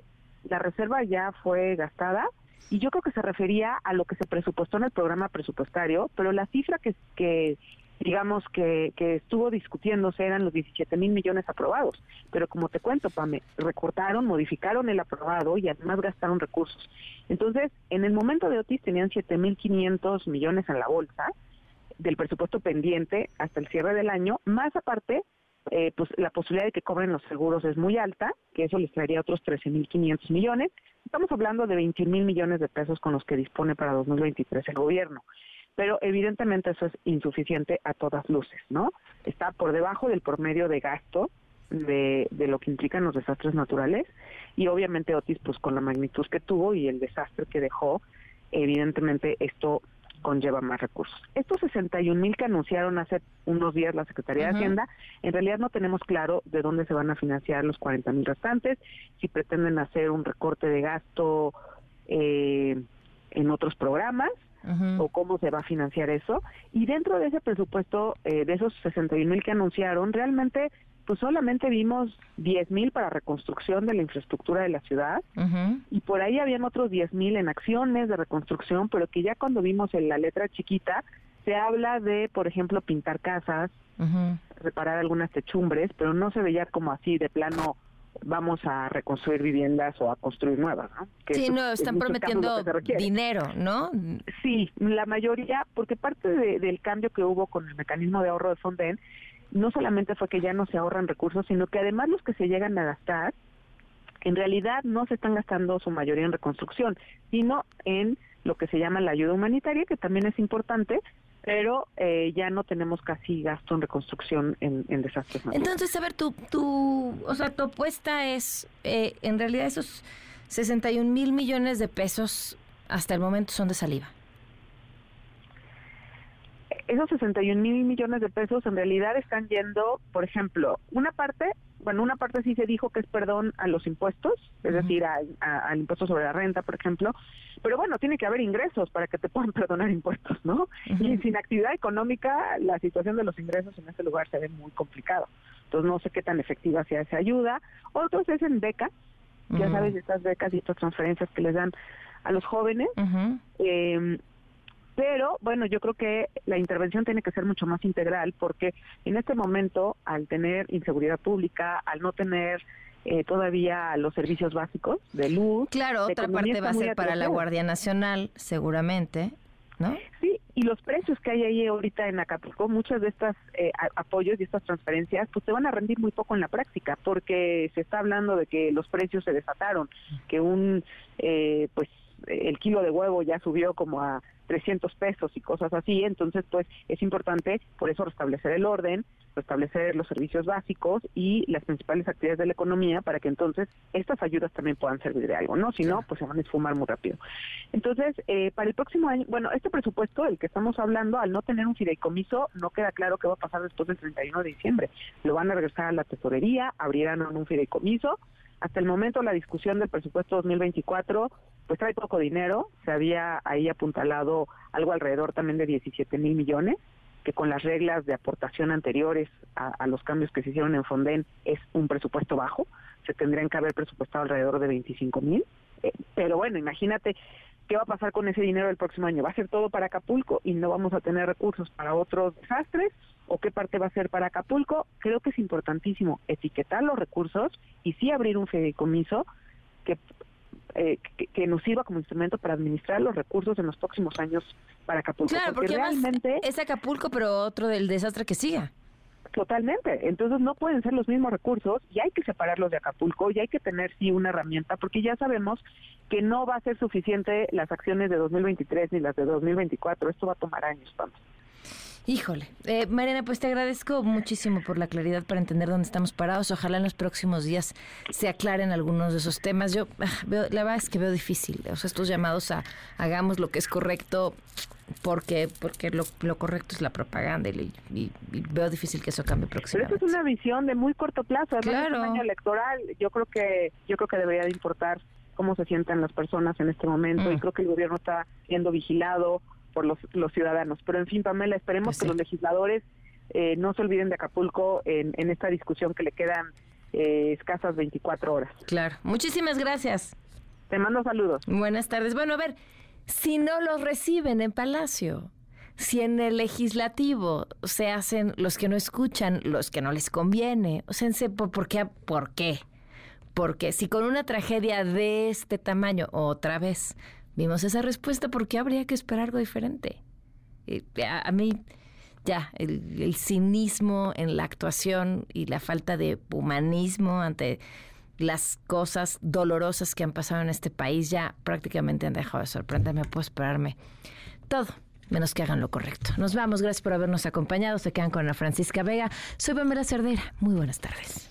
la reserva ya fue gastada y yo creo que se refería a lo que se presupuestó en el programa presupuestario, pero la cifra que, que digamos, que, que estuvo discutiéndose eran los 17 mil millones aprobados. Pero como te cuento, Pame, recortaron, modificaron el aprobado y además gastaron recursos. Entonces, en el momento de Otis tenían 7 mil 500 millones en la bolsa del presupuesto pendiente hasta el cierre del año, más aparte, eh, pues la posibilidad de que cobren los seguros es muy alta, que eso les traería otros 13 mil 500 millones. Estamos hablando de 21 mil millones de pesos con los que dispone para 2023 el gobierno pero evidentemente eso es insuficiente a todas luces, ¿no? Está por debajo del promedio de gasto de, de lo que implican los desastres naturales y obviamente Otis pues con la magnitud que tuvo y el desastre que dejó, evidentemente esto conlleva más recursos. Estos 61 mil que anunciaron hace unos días la Secretaría de Hacienda, en realidad no tenemos claro de dónde se van a financiar los 40 mil restantes, si pretenden hacer un recorte de gasto eh, en otros programas o cómo se va a financiar eso. Y dentro de ese presupuesto, eh, de esos 61 mil que anunciaron, realmente pues solamente vimos 10 mil para reconstrucción de la infraestructura de la ciudad. Y por ahí habían otros 10 mil en acciones de reconstrucción, pero que ya cuando vimos en la letra chiquita se habla de, por ejemplo, pintar casas, reparar algunas techumbres, pero no se veía como así de plano vamos a reconstruir viviendas o a construir nuevas, ¿no? sí, no, están prometiendo dinero, ¿no? Sí, la mayoría, porque parte del cambio que hubo con el mecanismo de ahorro de Fonden, no solamente fue que ya no se ahorran recursos, sino que además los que se llegan a gastar, en realidad no se están gastando su mayoría en reconstrucción, sino en lo que se llama la ayuda humanitaria, que también es importante, pero eh, ya no tenemos casi gasto en reconstrucción en, desastres naturales. Entonces, a ver, tu, tu, o sea, tu apuesta es, eh, en realidad esos 61 mil millones de pesos hasta el momento son de saliva. Esos 61 mil millones de pesos en realidad están yendo, por ejemplo, una parte bueno, una parte sí se dijo que es perdón a los impuestos, es decir, al impuesto sobre la renta, por ejemplo, pero bueno, tiene que haber ingresos para que te puedan perdonar impuestos, ¿no? Y sin actividad económica, la situación de los ingresos en este lugar se ve muy complicado. Entonces, no sé qué tan efectiva sea esa ayuda. Otros es en becas, ya sabes, estas becas y estas transferencias que les dan a los jóvenes. eh, pero bueno, yo creo que la intervención tiene que ser mucho más integral porque en este momento, al tener inseguridad pública, al no tener eh, todavía los servicios básicos de luz. Claro, otra parte va a ser para la Guardia Nacional, seguramente, ¿no? Sí, y los precios que hay ahí ahorita en Acapulco, muchos de estos eh, apoyos y estas transferencias, pues se van a rendir muy poco en la práctica, porque se está hablando de que los precios se desataron, que un, eh, pues el kilo de huevo ya subió como a 300 pesos y cosas así, entonces pues es importante por eso restablecer el orden, restablecer los servicios básicos y las principales actividades de la economía para que entonces estas ayudas también puedan servir de algo, ¿no? Si no, pues se van a esfumar muy rápido. Entonces, eh, para el próximo año, bueno, este presupuesto, el que estamos hablando, al no tener un fideicomiso, no queda claro qué va a pasar después del 31 de diciembre. Lo van a regresar a la tesorería, abrirán un fideicomiso, hasta el momento la discusión del presupuesto 2024 pues trae poco dinero, se había ahí apuntalado algo alrededor también de 17 mil millones, que con las reglas de aportación anteriores a, los cambios que se hicieron en Fonden es un presupuesto bajo, se tendrían que haber presupuestado alrededor de 25 mil, eh, pero bueno, imagínate qué va a pasar con ese dinero el próximo año, va a ser todo para Acapulco y no vamos a tener recursos para otros desastres o qué parte va a ser para Acapulco, creo que es importantísimo etiquetar los recursos y sí abrir un fideicomiso que eh, que, nos sirva como instrumento para administrar los recursos en los próximos años para Acapulco. Claro, porque, realmente es Acapulco, pero otro del desastre que siga. Totalmente. Entonces no pueden ser los mismos recursos y hay que separarlos de Acapulco y hay que tener sí una herramienta porque ya sabemos que no va a ser suficiente las acciones de 2023 ni las de 2024. Esto va a tomar años, vamos. Híjole. Eh, Mariana, pues te agradezco muchísimo por la claridad para entender dónde estamos parados. Ojalá en los próximos días se aclaren algunos de esos temas. Yo ah, veo, la verdad es que veo difícil. O sea, estos llamados a hagamos lo que es correcto porque porque lo, correcto es la propaganda y, veo difícil que eso cambie próximamente. Pero es una visión de muy corto plazo, claro. es un año electoral. Yo creo que yo creo que debería de importar cómo se sienten las personas en este momento y mm. creo que el gobierno está siendo vigilado por los, los ciudadanos. Pero en fin, Pamela, esperemos pues que los legisladores eh, no se olviden de Acapulco en, en esta discusión que le quedan eh, escasas 24 horas. Claro. Muchísimas gracias. Te mando saludos. Buenas tardes. Bueno, a ver, si no los reciben en Palacio, si en el legislativo se hacen los que no escuchan, los que no les conviene, o sea, ¿por qué? ¿Por qué? Porque si con una tragedia de este tamaño, otra vez, vimos esa respuesta, ¿por qué habría que esperar algo diferente? a, mí, ya, el, cinismo en la actuación y la falta de humanismo ante las cosas dolorosas que han pasado en este país ya prácticamente han dejado de sorprenderme. Puedo esperarme todo menos que hagan lo correcto. Nos vamos, gracias por habernos acompañado. Se quedan con Ana Francisca Vega. Soy Pamela Cerdera. Muy buenas tardes